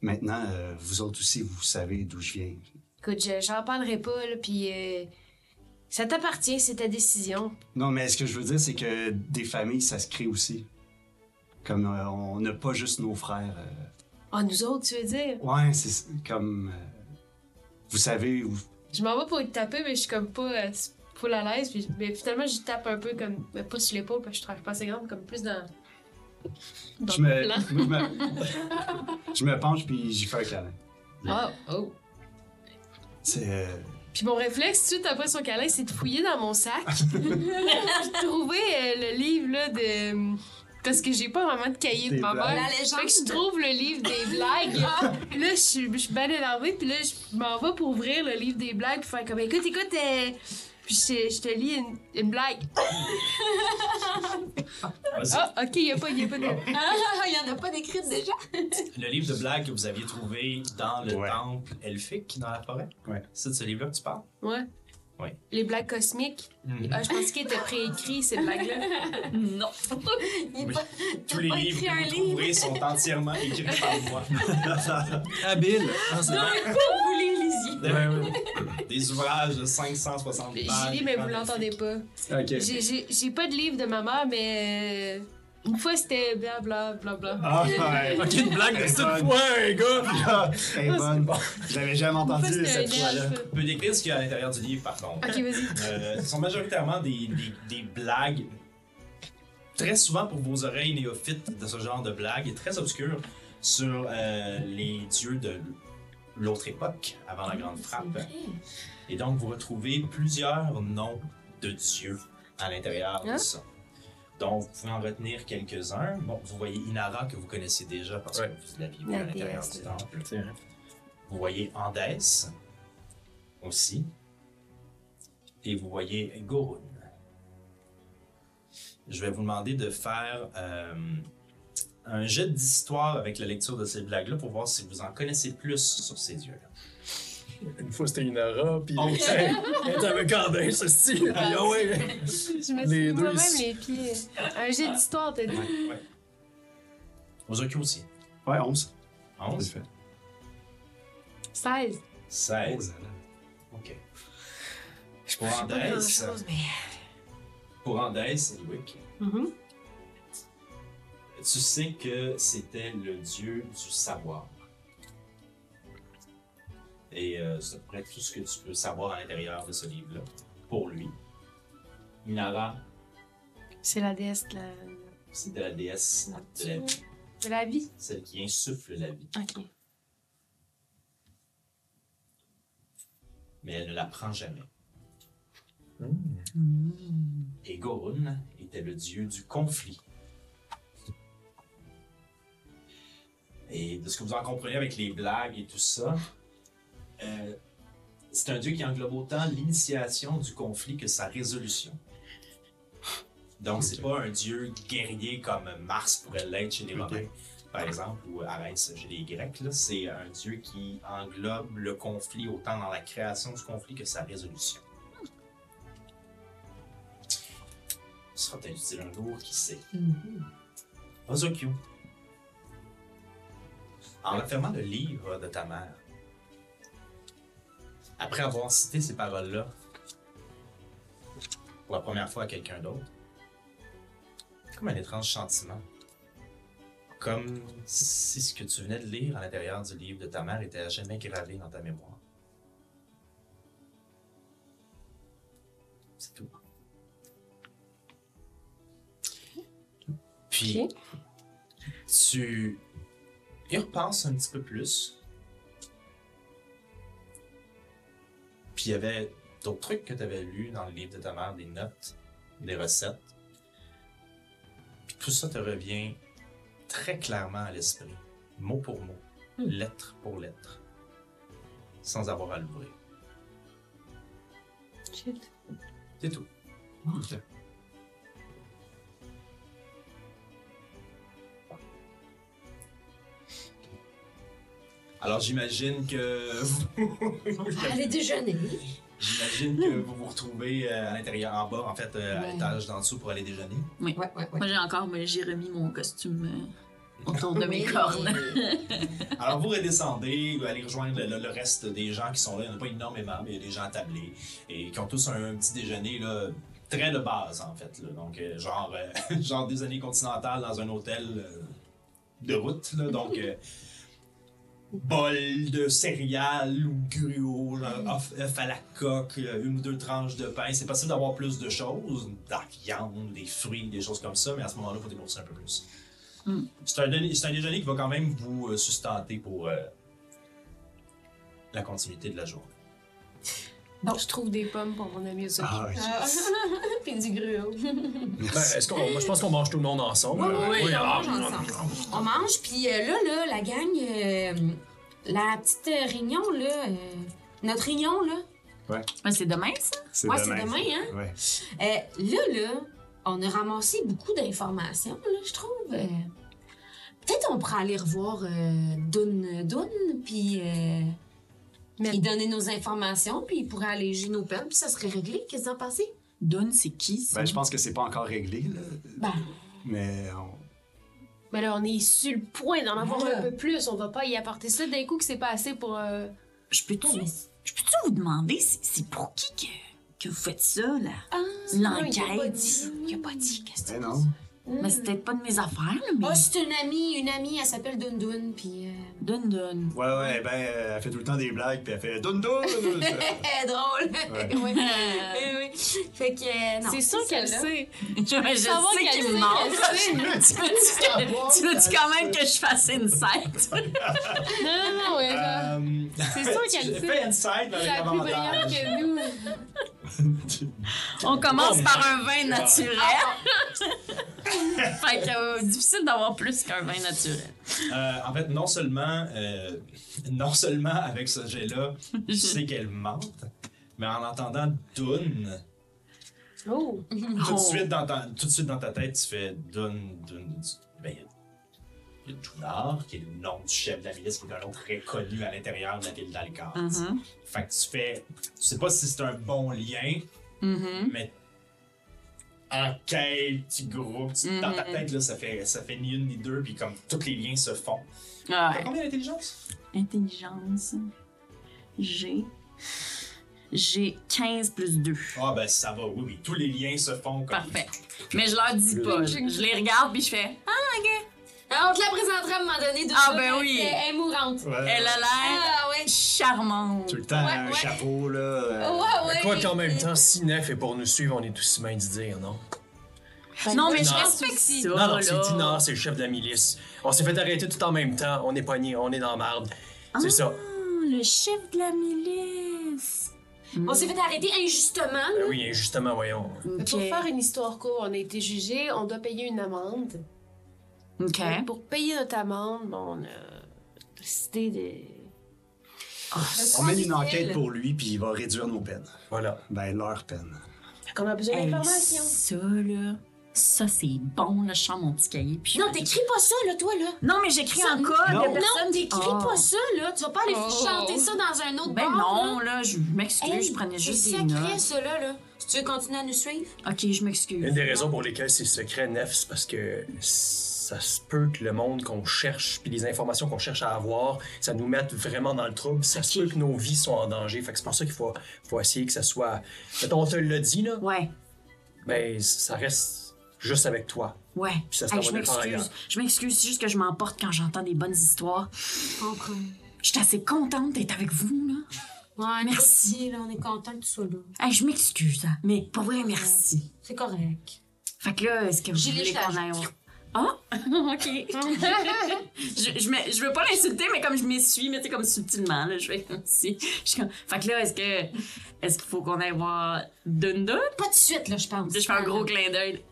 maintenant, euh, vous autres aussi, vous savez d'où je viens. Écoute, je- j'en parlerai pas, là, puis euh, ça t'appartient, c'est ta décision. Non, mais ce que je veux dire, c'est que des familles, ça se crée aussi. Comme euh, on n'a pas juste nos frères. euh, Ah, nous autres, tu veux dire? Ouais, c'est comme. euh, vous savez, vous- Je m'en vais pour te taper, mais je suis comme pas euh, full à l'aise. Puis, mais finalement, je tape un peu comme. mais pas sur l'épaule, parce que je travaille pas assez grande, comme plus dans. dans je le me, plan. moi, je me, je me penche puis j'y fais un câlin. Ah, oh. C'est. euh, Puis mon réflexe, tout de suite après son câlin, c'est de fouiller dans mon sac. puis de trouver euh, le livre, là, de. Parce que j'ai pas vraiment de cahier de ma mère. La légende. Fait que je trouve le livre des blagues. Puis là, je suis, je suis bien énervée. Puis là, je m'en vais pour ouvrir le livre des blagues. Puis faire comme, écoute, écoute. euh, Puis je, je te lis une, une blague. Ah, ok, il y a pas, y a pas de. Ah, il y en a pas d'écrites déjà. Le livre de blagues que vous aviez trouvé dans le Ouais. temple elfique dans la forêt? Ouais. C'est de ce livre-là que tu parles? Ouais. Ouais. Les blagues cosmiques. Ah, je pensais qu'ils étaient préécrits, ces blagues-là. Non. Il est Oui. pas- Tous les pas livres écrit que un vous livre. trouverez sont entièrement écrits par moi. Habile! Ah, c'est bon. Ouais. Des ouvrages de 560 pages. J'ai lu, mais vous l'entendez pas. Ok. J'ai- pas de livre de ma mère, mais. euh, Une fois, c'était blabla, blabla. Ah, ouais. Ok, une blague de cette bonne. fois, les gars! Elle est bonne. J'avais jamais Une fois, entendu cette un fois-là. On peut décrire ce qu'il y a à l'intérieur du livre, par contre. Ok, vas-y. Euh, ce sont majoritairement des, des, des blagues, très souvent pour vos oreilles néophytes de ce genre de blagues, et très obscures sur euh, les dieux de l'autre époque, avant la Grande Frappe. Et donc, vous retrouvez plusieurs noms de dieux à l'intérieur de Hein? ça. Donc, vous pouvez en retenir quelques-uns. Bon, vous voyez Inara que vous connaissez déjà parce Ouais. que vous l'aviez vu La à l'intérieur du temple. Vous voyez Andès aussi. Et vous voyez Gorun. Je vais vous demander de faire euh, un jet d'histoire avec la lecture de ces blagues-là pour voir si vous en connaissez plus sur ces dieux-là. Une fois, c'était Inara, puis Oh. hey, elle était avec Candace, ce style. Ah ouais! Je me Les suis deux moi-même ici. les pieds. Un jet d'histoire, t'as dit? Ouais, ouais. Ozokyo aussi. Ouais, 11. 11, C'est fait. 16. 16. Ok. Pour Pas Andès, grand-chose, mais. pour Andès, Eliwick, Mhm. Tu sais que c'était le dieu du savoir. Et euh, c'est à peu près tout ce que tu peux savoir à l'intérieur de ce livre-là, pour lui. Inara, C'est la déesse de la, c'était la déesse de la vie, de la vie. celle qui insuffle la vie, Ok. mais elle ne la prend jamais. Et Gorun était le dieu du conflit. Et de ce que vous en comprenez avec les blagues et tout ça, euh, c'est un dieu qui englobe autant l'initiation du conflit que sa résolution. Donc, c'est pas un dieu guerrier comme Mars pourrait l'être chez les. Romains, par exemple, ou Arès chez les Grecs. là. C'est un dieu qui englobe le conflit autant dans la création du conflit que sa résolution. Ce sera peut-être utile un jour, qui sait. Ozokyo. En refermant le livre de ta mère, après avoir cité ces paroles-là pour la première fois à quelqu'un d'autre, comme un étrange sentiment. Comme si ce que tu venais de lire à l'intérieur du livre de ta mère était à jamais gravé dans ta mémoire. C'est tout. Puis, tu y repenses un petit peu plus. Puis il y avait d'autres trucs que tu avais lus dans le livre de ta mère, des notes, des recettes. Puis tout ça te revient très clairement à l'esprit, mot pour mot, lettre pour lettre, sans avoir à l'ouvrir. Shit. C'est tout. Alors j'imagine que Allez déjeuner. j'imagine que vous vous retrouvez euh, à l'intérieur en bas, en fait euh, à Ouais. l'étage d'en dessous pour aller déjeuner. Oui. Ouais, ouais, ouais. Moi, j'ai encore, mais j'ai remis mon costume euh, autour de mes cornes. Alors vous redescendez, vous allez rejoindre le, reste des gens qui sont là. Il n'y en a pas énormément, mais il y a des gens attablés et qui ont tous un, petit déjeuner là, très de base en fait. là. Donc euh, genre, euh, genre déjeuner continental dans un hôtel euh, de route. Là. Donc euh, bol de céréales ou gruau, genre, œuf, à la coque, euh, une ou deux tranches de pain. C'est possible d'avoir plus de choses, de la viande, des fruits, des choses comme ça, mais à ce moment-là, il faut débourser un peu plus. C'est un, déjeuner- c'est un déjeuner qui va quand même vous euh, sustenter pour euh, la continuité de la journée. Je trouve des pommes pour mon ami Ozokyo. Ah, Puis du gruau. Ben, est-ce qu'on, moi, je pense qu'on mange tout le monde ensemble. Oui, oui, oui, on ah, mange ensemble. On mange, puis euh, là, là, la gang, euh, la petite euh, réunion, là, euh, notre réunion, là, Ouais, c'est demain, ça? C'est Ouais, c'est demain, hein? Ouais. euh, là, là, on a ramassé beaucoup d'informations, là, je trouve. euh. Peut-être on pourrait aller revoir euh, Dun Dun, puis euh, Mais- y donner nos informations, puis il pourrait alléger nos peines, puis ça serait réglé. Qu'est-ce que vous en pensez? Dune, c'est qui, ça? Ben, je pense que c'est pas encore réglé, là. Ben, Mais on- Mais là, on est sur le point d'en avoir un peu plus. On va pas y apporter ça d'un coup que c'est pas assez pour. euh, Je peux-tu mais- je peux-tu vous demander, c'est c'est pour qui que, que vous faites ça, là? Ah, non, il a pas L'enquête. dit. il a pas dit qu'est-ce que Ben non. Mais c'est peut-être pas de mes affaires, là, mais. Oh, c'est une amie, une amie, elle s'appelle Dundun, puis... Euh... Dun dun. Ouais, ouais, ben, euh, elle fait tout le temps des blagues, puis elle fait dun dun. Elle est drôle. Ouais. oui. oui, oui. Fait que, euh, non. C'est sûr qu'elle sait. Je, je sais qu'elle qu'il sait me manque. qu'elle tu veux-tu que- tu veux-tu quand même que je fasse une scène? Non, non, non, ouais, genre, Euh, C'est sûr qu'elle sait. Fais insight avec C'est la plus brillante que nous. On commence par un vin naturel. fait que euh, difficile d'avoir plus qu'un vin naturel. Euh, en fait, non seulement, euh, non seulement avec ce jet-là, tu sais qu'elle mente, mais en entendant Dune, Oh. tout, de suite dans ta, tout de suite dans ta tête, tu fais Dune, Dune. Ben, qui est le nom du chef de la milice, qui est un nom très connu à l'intérieur de la ville d'Alcar. Mhm. Fait que tu fais. Tu sais pas si c'est un bon lien, Mhm. mais en quel petit groupe, tu- dans ta tête, là, ça fait, ça fait ni une ni deux, puis comme tous les liens se font. T'as Ouais. combien d'intelligence? Intelligence. J'ai. J'ai 15 plus 2. Ah, ben ça va, oui, oui. Tous les liens se font comme. Parfait. Mais je leur dis pas. Je, je les regarde puis je fais Ah, ok. Alors, on te la présentera à un moment donné. de Ah, ça, ben oui. Elle est mourante. Ouais. Elle a l'air Ah, ouais. charmante. Tout le temps, Ouais, un chapeau, là. euh, Ouais, ouais. Quoi qu'en même temps, si Nef est pour nous suivre, on est aussi main d'y dire, non? Non, mais je respecte ça. Non, non, c'est. Dinard, c'est le chef de la milice. On s'est fait arrêter tout en même temps, on est pognés, on est dans la marde. C'est ça. Ah, le chef de la milice. On s'est fait arrêter injustement. Ben oui, justement, voyons. Pour faire une histoire courte, on a été jugé, on doit payer une amende. Donc, Pour payer notre amende, bon, on a décidé de. On mène une enquête pour lui, puis il va réduire nos peines. Voilà. Ben, leur peine. Fait qu'on a besoin Hey, d'informations. ça, là. Ça, c'est bon, là. Je sens mon petit cahier. Puis je- Non, t'écris pas ça, là, toi, là. Non, mais j'écris en code. Non. t'écris Ah. pas ça, là. Tu vas pas aller Oh. chanter ça dans un autre Ben bar, non, là. là, je m'excuse, Hey, je prenais juste c'est des notes. ça, là, là. Si tu veux continuer à nous suivre? Ok, je m'excuse. Une des raisons pour lesquelles c'est secret, Nef, c'est parce que ça se peut que le monde qu'on cherche, puis les informations qu'on cherche à avoir, ça nous mette vraiment dans le trouble. Ça se peut que nos vies soient en danger. Fait que c'est pour ça qu'il faut, faut essayer que ça soit. Mettons, on te l'a dit, là, Ouais, mais ça reste juste avec toi. ouais. Puis ça se Hey, je m'excuse. Je m'excuse, c'est juste que je m'emporte quand j'entends des bonnes histoires. Comprends. Je suis assez contente d'être avec vous, là. Ouais, Merci. merci, là. On est content que tu sois là. Hey, je m'excuse, hein, mais pour vrai, merci. C'est correct. Fait que là, est-ce que vous voulez qu'on aille Ah, ok. je, je, me- je veux pas l'insulter, mais comme je m'essuie, mais tu comme subtilement, là, je fais comme si. Je suis comme... Fait que là, est-ce que... Est-ce qu'il faut qu'on aille voir Dunda? Pas tout de suite, là, je pense. Je fais un gros clin d'œil.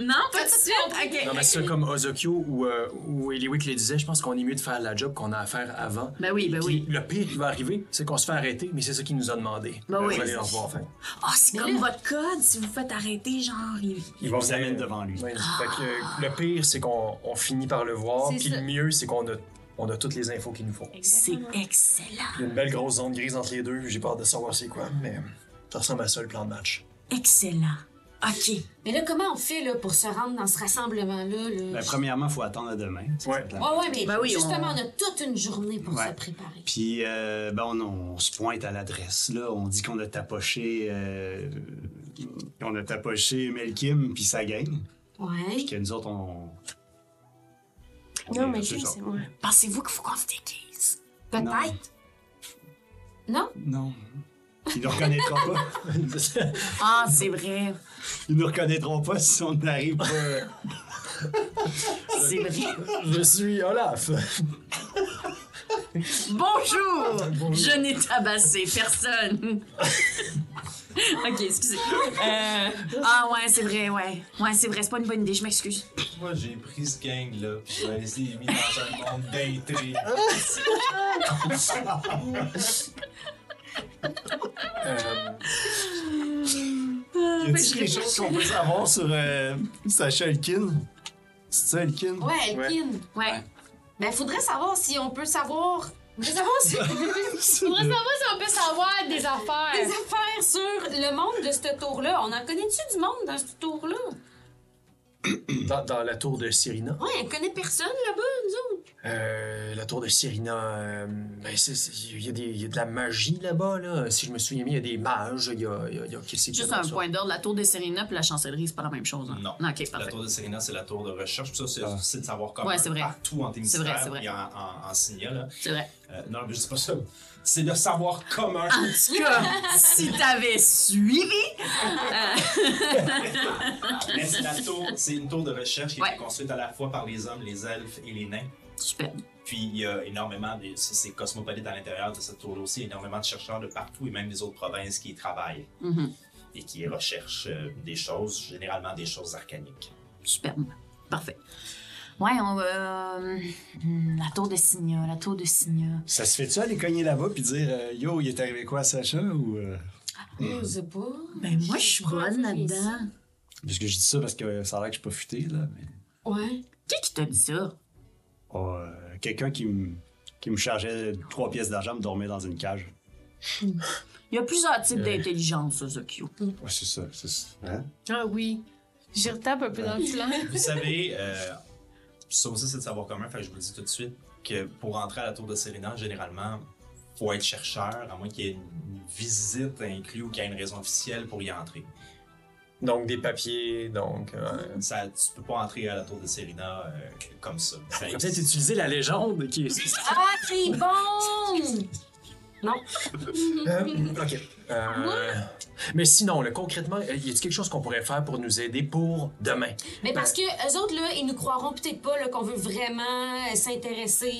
Non, pas tout de suite? Ok. Non, mais c'est comme Ozokyo ou, euh, ou Eliwick le disait, je pense qu'on est mieux de faire la job qu'on a à faire avant. Ben oui, ben Puis oui. Le pire qui va arriver, c'est qu'on se fait arrêter, mais c'est ça qu'il nous a demandé. Ben On oui. va aller leur voir, enfin. Ah, c'est comme votre code, si vous faites arrêter, genre... il- Il va vous amène devant lui. Oui. Fait que euh, le pire, c'est qu'on on finit par le voir, puis ça. le mieux, c'est qu'on a, on a toutes les infos qu'il nous faut. C'est excellent. Il y a une belle grosse zone grise entre les deux, j'ai peur de savoir c'est quoi, mais ça ressemble à ça le plan de match. Excellent. OK. Mais là, comment on fait, là, pour se rendre dans ce rassemblement-là, là? Ben, premièrement, il faut attendre à demain. C'est la- Ouais, ouais, mais Ben oui, justement, on- on... a toute une journée pour Ouais. se préparer. Puis, euh, ben, on, on se pointe à l'adresse. Là, on dit qu'on a tapoché, euh, on a tapoché Melkim puis sa gang. Ouais. Puis que nous autres, on. on Non, mais c'est moi. Pensez-vous qu'il faut qu'on se déguise? Peut-être? Non? Non. Ils nous reconnaîtront pas. Ah, c'est vrai. Ils nous reconnaîtront pas si on n'arrive pas. C'est vrai. Je suis Olaf. Bonjour! Je n'ai tabassé personne. ok, excusez. Euh, ah ouais, c'est vrai, ouais. Ouais, c'est vrai, c'est pas une bonne idée, je m'excuse. Moi, j'ai pris ce gang-là, puis je vais essayer mis dans un monde d'intrigue. Euh, Y a-t-il quelque chose qu'on peut savoir sur euh, Sacha Elkin? C'est ça, Elkin? Ouais, Elkin. Ouais. Ben, faudrait savoir si on peut savoir. Faudrait savoir si... Faudrait savoir si on peut savoir des des affaires. affaires sur le monde de ce tour-là. On en connaît-tu du monde dans ce tour-là? dans, dans la tour de Cyrina. Ouais, on connaît personne là-bas, nous autres. Euh, la tour de Serena, euh, ben, il y, a y de la magie là-bas, là. Si je me souviens bien, il y a des mages, il y a... y a- y a- qu'est-ce qu'il y a Juste un point d'ordre, la tour de Serena puis la chancellerie, c'est pas la même chose. hein? Non. Ok, La parfait. tour de Serena, c'est la tour de recherche. Puis ça, c'est Ah. de savoir comment Ouais, c'est vrai. partout en C'est vrai, Témisphère c'est vrai. et en, en, en Signa, là. C'est vrai. Euh, non, mais je dis pas ça. C'est de savoir comment. En tout cas, si t'avais suivi. Mais c'est la tour, c'est une tour de recherche qui a Ouais. été construite à la fois par les hommes, les elfes et les nains. Super. Puis il y a énormément de. C'est c'est cosmopolite à l'intérieur de cette tour-là aussi. énormément de chercheurs de partout et même des autres provinces qui y travaillent Mhm. et qui recherchent euh, des choses, généralement des choses arcaniques. Superbe. Parfait. Ouais, on va. euh, hmm, la tour de Signa, la tour de Signa. Ça se fait-tu aller cogner là-bas puis dire euh, Yo, il est arrivé quoi à Sacha ou. euh, Je sais pas. Ben, moi, je suis bonne là-dedans. Parce que je dis ça parce que ça a l'air que je suis pas futé, là. Mais... Ouais. Qui qui t'a dit ça? Oh, euh, Quelqu'un qui me qui me chargeait trois pièces d'argent me dormir dans une cage. Il y a plusieurs types d'intelligence, Zokyo. Ouais, c'est ça. C'est ça. Hein? Ah oui. J'y retape un peu dans le flanc. Vous savez, euh, ça aussi c'est de savoir commun, fait que je vous le dis tout de suite, que pour entrer à la tour de Serena, généralement, faut être chercheur, à moins qu'il y ait une visite inclue ou qu'il y ait une raison officielle pour y entrer. Donc, des papiers, donc... euh, Ça, tu peux pas entrer à la tour de Serena euh, comme ça. que peut-être utiliser la légende qui est... Ah, c'est bon! Non? Euh, ok. Euh, mais sinon, là, concrètement, euh, y a-t-il quelque chose qu'on pourrait faire pour nous aider pour demain? Mais parce que eux autres, là, ils nous croiront peut-être pas là, qu'on veut vraiment euh, s'intéresser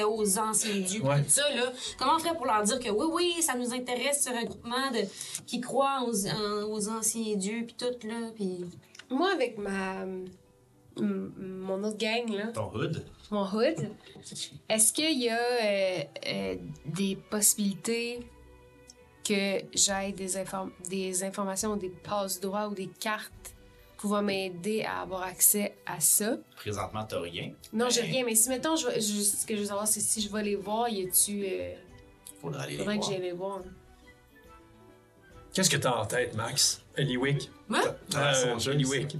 euh, aux anciens dieux pis Ouais. tout ça. Là. Comment on ferait pour leur dire que oui, oui, ça nous intéresse ce regroupement de, qui croit aux, en- aux anciens dieux puis tout, là, puis... Moi, avec ma. m- Mon autre gang, là, ton hood, mon hood, est-ce qu'il y a euh, euh, des possibilités que j'aille des, inform- des informations ou des passe-droits ou des cartes pouvant m'aider à avoir accès à ça? présentement, t'as rien. Non, j'ai rien, mais si, mettons, je, vais- je- ce que je veux savoir, c'est si je vais les voir, y a-tu. Euh, Faudra aller les faudrait que voir. j'aille les voir. Qu'est-ce que t'as en tête, Max? Eliwick? Moi? Euh. Eliwick.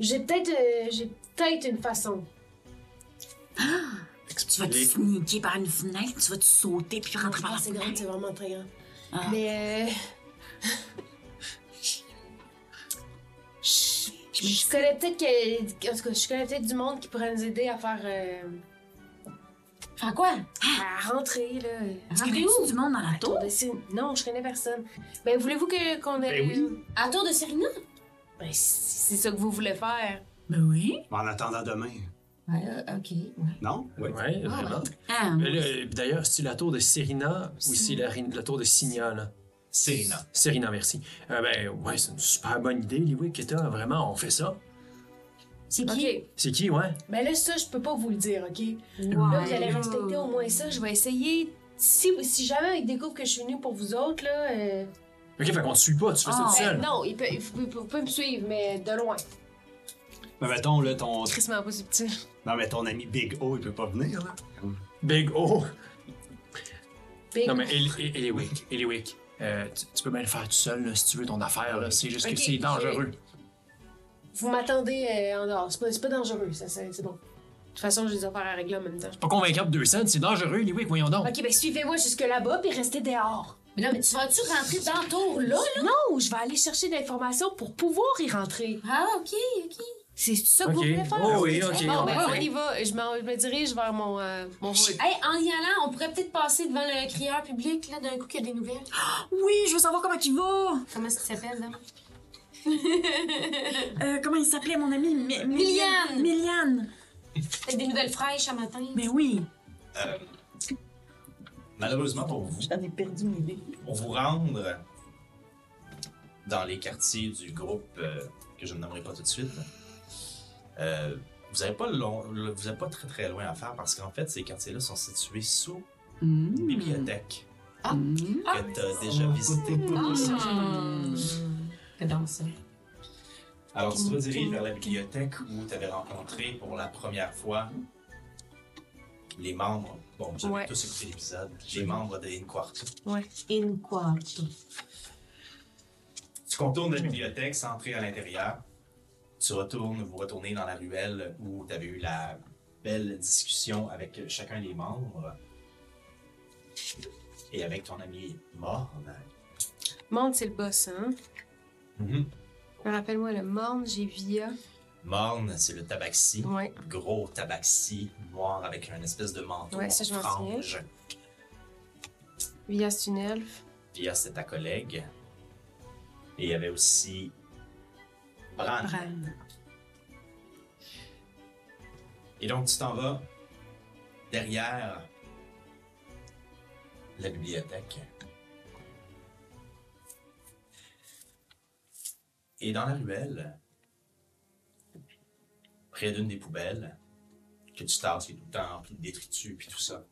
J'ai peut-être euh, j'ai peut-être une façon. Tu vas te sneaker par une fenêtre, tu vas te sauter puis rentrer par la Ah, c'est grand, fenêtre. c'est vraiment très grand. Ah. Mais euh, je, je connais peut-être que en tout cas, je connais peut-être du monde qui pourrait nous aider à faire euh, Faire quoi? à rentrer là. Tu connais-tu du monde dans la tour? Tour de Cine. Non, je connais personne. Ben voulez-vous que qu'on ait Ben oui. À la tour de Serena? Ben, si c'est ça que vous voulez faire. Ben oui. En attendant demain. Ouais, euh, OK. Ouais. Non? Ouais, vraiment. Ah, Mais là, euh, D'ailleurs, c'est la tour de Serena ou c'est la, la tour de Signa, là? Serena. Serena, merci. Euh, ben, ouais, c'est une super bonne idée, t'as. Vraiment, on fait ça. C'est qui? C'est qui, ouais? Ben là, ça, je peux pas vous le dire, ok? Ouais. Là, vous allez respecter au moins ça. Je vais essayer. Si, si jamais ils découvrent que je suis venue pour vous autres, là. euh, Ok, fait qu'on te suit pas, tu fais ça Ah. tout seul. ben, non, ils peuvent, vous, vous pouvez me suivre, mais de loin. Mais mettons, là, ton. Tristement pas subtil. Non, mais ton ami Big O, il peut pas venir, là. Big O? Big. Non, mais Eli- Eli- Eliwick, Eliwick, euh, tu, tu peux bien le faire tout seul, là, si tu veux, ton affaire, là. C'est juste que c'est dangereux. Vous m'attendez euh, en dehors. C'est pas, c'est pas dangereux, ça, c'est c'est bon. De toute façon, j'ai des affaires à régler en même temps. Pas convaincant de deux cents, c'est dangereux, Eliwick, voyons donc. Ok, ben suivez-moi jusque là-bas, puis restez dehors. Mais là, mais tu vas-tu rentrer dans tour, là? Non, je vais aller chercher de l'information pour pouvoir y rentrer. Ah, OK, OK. C'est ça que vous voulez faire? Oh oui, ok, Bon, on ben, va on y va. Je, me dirige vers mon, euh, mon. Hey, en y allant, on pourrait peut-être passer devant le crieur public, là, d'un coup qu'il y a des nouvelles. Oui, je veux savoir comment il va. Comment est-ce qu'il s'appelle, là? Euh, comment il s'appelait, mon ami? Mi- Miliane. Miliane. Peut-être des nouvelles fraîches à matin. Ben oui. Euh, malheureusement pour vous, J'en ai perdu une idée. pour vous rendre dans les quartiers du groupe euh, que je ne nommerai pas tout de suite, euh, vous n'avez pas, long- vous avez pas très très loin à faire parce qu'en fait, ces quartiers-là sont situés sous une bibliothèque Ah. que tu as déjà visitée. Que dans ça. Alors, tu te rediriges vers la bibliothèque où tu avais rencontré pour la première fois les membres. Bon, vous avez Ouais. tous écouté l'épisode. Les membres de In Quarto. In quarto. Tu contournes la bibliothèque sans entrer à l'intérieur. Tu retournes, vous retournez dans la ruelle où tu avais eu la, belle discussion avec chacun des membres. Et avec ton ami Morne. Monde, c'est le boss, hein? Mhm. Rappelle-moi le Morne, j'ai Via. Morne, c'est le tabaxi. Ouais. Gros tabaxi noir avec un espèce de manteau Ouais, ça, je frange. Via, c'est une elfe. Via, c'était ta collègue. Et il y avait aussi Bran. Bran. Et donc, tu t'en vas derrière la bibliothèque. Et dans la ruelle, près d'une des poubelles, que tu tasses, qui est tout le temps rempli de détritus puis tout ça,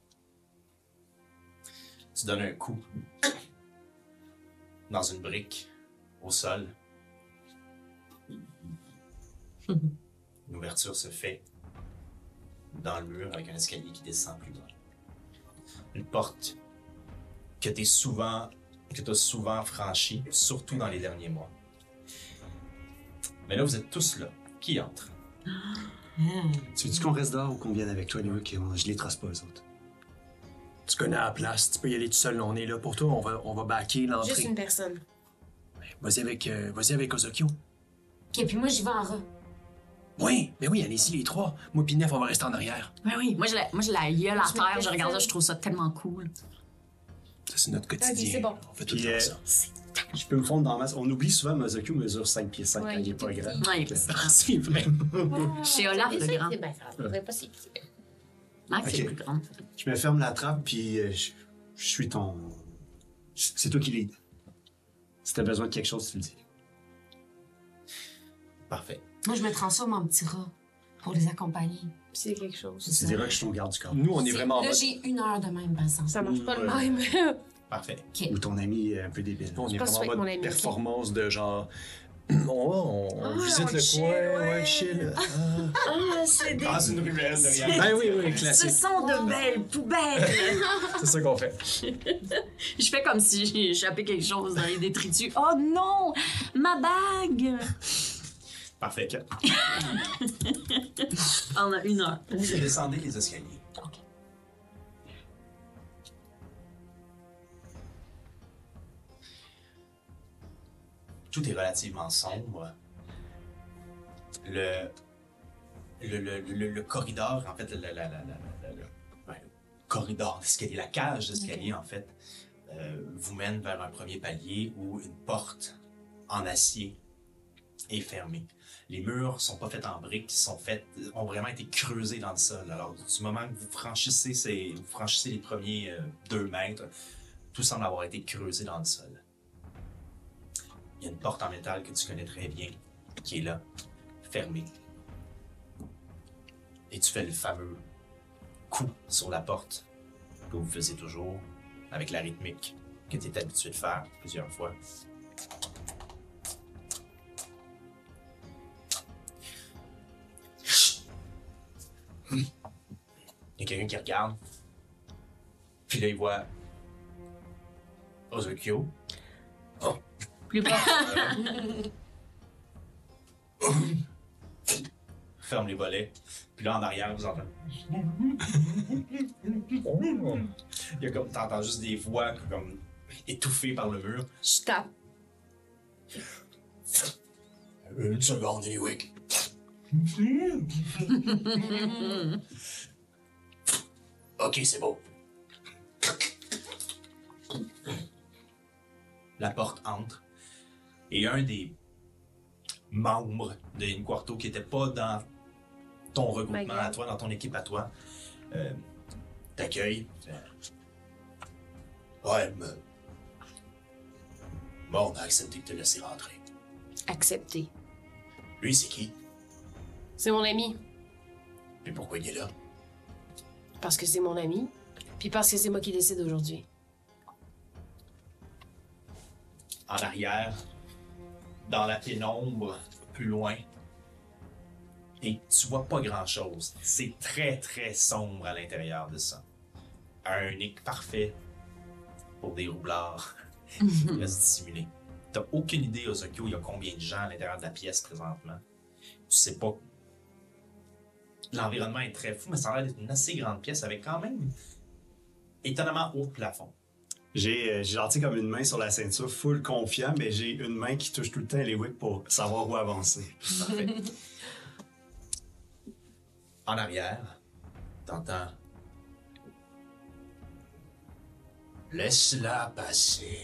tu donnes un coup dans une brique au sol. Une ouverture se fait dans le mur avec un escalier qui descend plus bas. Une porte que tu souvent que tu as souvent franchie, surtout dans les derniers mois. Mais là, vous êtes tous là. Qui entre? Tu veux-tu qu'on reste dehors ou qu'on vienne avec toi, Luke? Je les trace pas, eux autres? Tu connais la place, tu peux y aller tout seul, on est là pour toi, on va, on va backer l'entrée. Juste une personne. Vas-y avec, euh, vas-y avec Ozokyo. Ok, puis moi, j'y vais en rat. Oui, ben oui, allez-y les trois. Moi Nef, on va rester en arrière. Ben oui, moi j'ai la, moi, j'ai la gueule à Je terre, je regarde ça, ça. je trouve ça tellement cool. Ça, c'est notre quotidien. Ok, c'est bon. On fait tout Puis, le temps euh, ça. Je peux me fondre dans la masse. On oublie souvent Mozokyo mesure 5 pieds 5 Ouais, quand il il est pas grand. Ouais, c'est- Ah, c'est vrai. Chez Olaf, le grand. C'est bien grave, faudrait pas si petit. Max, c'est Ok. plus grand. Je me ferme la trappe, puis euh, je, je suis ton. C'est toi qui lead. Si t'as besoin de quelque chose, tu le dis. Parfait. Moi, je me transforme en petit rat pour les accompagner. C'est quelque chose. Tu diras que je suis ton garde du corps. Nous, on est C'est- vraiment en Là, mode. j'ai une heure de même, exemple. Ça marche pas le même. Parfait. Ou ton ami est un peu débile. On est vraiment en mode ami, performance de genre. On va, on, on Ah, visite on le chill, coin, ouais. ouais, chill. Ah. Ah, c'est des... Dans une ruelle derrière. Ben oui, oui, Ce classique. sont de belles poubelles! C'est ça qu'on fait. je fais comme si j'ai échappé quelque chose dans les détritus. Oh non! Ma bague! Parfait. On a une heure. Vous descendez les escaliers. Tout est relativement sombre. Le, le, le, le- le corridor, en fait, le, la- la- la- la- la- le- ouais, le corridor d'escalier, la cage d'escalier, en fait, euh, vous mène vers un premier palier où une porte en acier est fermée. Les murs sont pas faits en briques, sont faits, ont vraiment été creusés dans le sol. Alors, du moment que vous franchissez, vous franchissez les premiers euh, deux mètres, tout semble avoir été creusé dans le sol. Il y a une porte en métal que tu connais très bien, qui est là, fermée. Et tu fais le fameux coup sur la porte que vous faisiez toujours, avec la rythmique que tu es habitué de faire plusieurs fois. Il y a quelqu'un qui regarde. Puis là, il voit Ozokyo. Plus bas. Ferme les volets. Puis là, en arrière, vous entendez. Il y a comme, t'entends juste des voix comme étouffées par le mur. Je tape. Une seconde, Eliwick. ok, c'est beau. La porte entre et un des membres de Inquarto qui n'était pas dans ton regroupement à toi, dans ton équipe à toi, euh, t'accueille. Fait, Ouais, mais. Bon, on a accepté de te laisser rentrer. Accepté. Lui, c'est qui? C'est mon ami. Puis pourquoi il est là? Parce que c'est mon ami. Puis parce que c'est moi qui décide aujourd'hui. En arrière, dans la pénombre, plus loin. Et tu vois pas grand-chose. C'est très, très sombre à l'intérieur de ça. Un unique parfait pour des roublards qui restent dissimulés. T'as aucune idée, Ozokyo, il y a combien de gens à l'intérieur de la pièce présentement. Tu sais pas l'environnement est très fou, mais ça a l'air d'être une assez grande pièce avec quand même étonnamment haut plafond. J'ai euh, j'ai gentil comme une main sur la ceinture, full confiant, mais j'ai une main qui touche tout le temps les wicks pour savoir où avancer. Parfait. en arrière, t'entends. Laisse-la passer.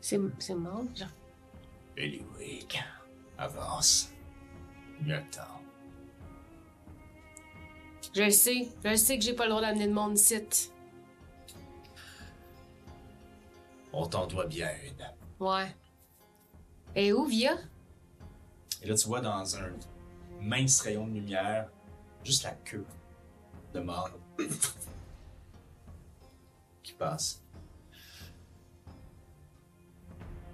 C'est c'est mort, genre. Eliwick, avance. Le temps. Je le sais. Je le sais que j'ai pas le droit d'amener de monde ici. On t'en doit bien une. Ouais. Et où, Via? Et là, tu vois dans un mince rayon de lumière, juste la queue de mort qui passe.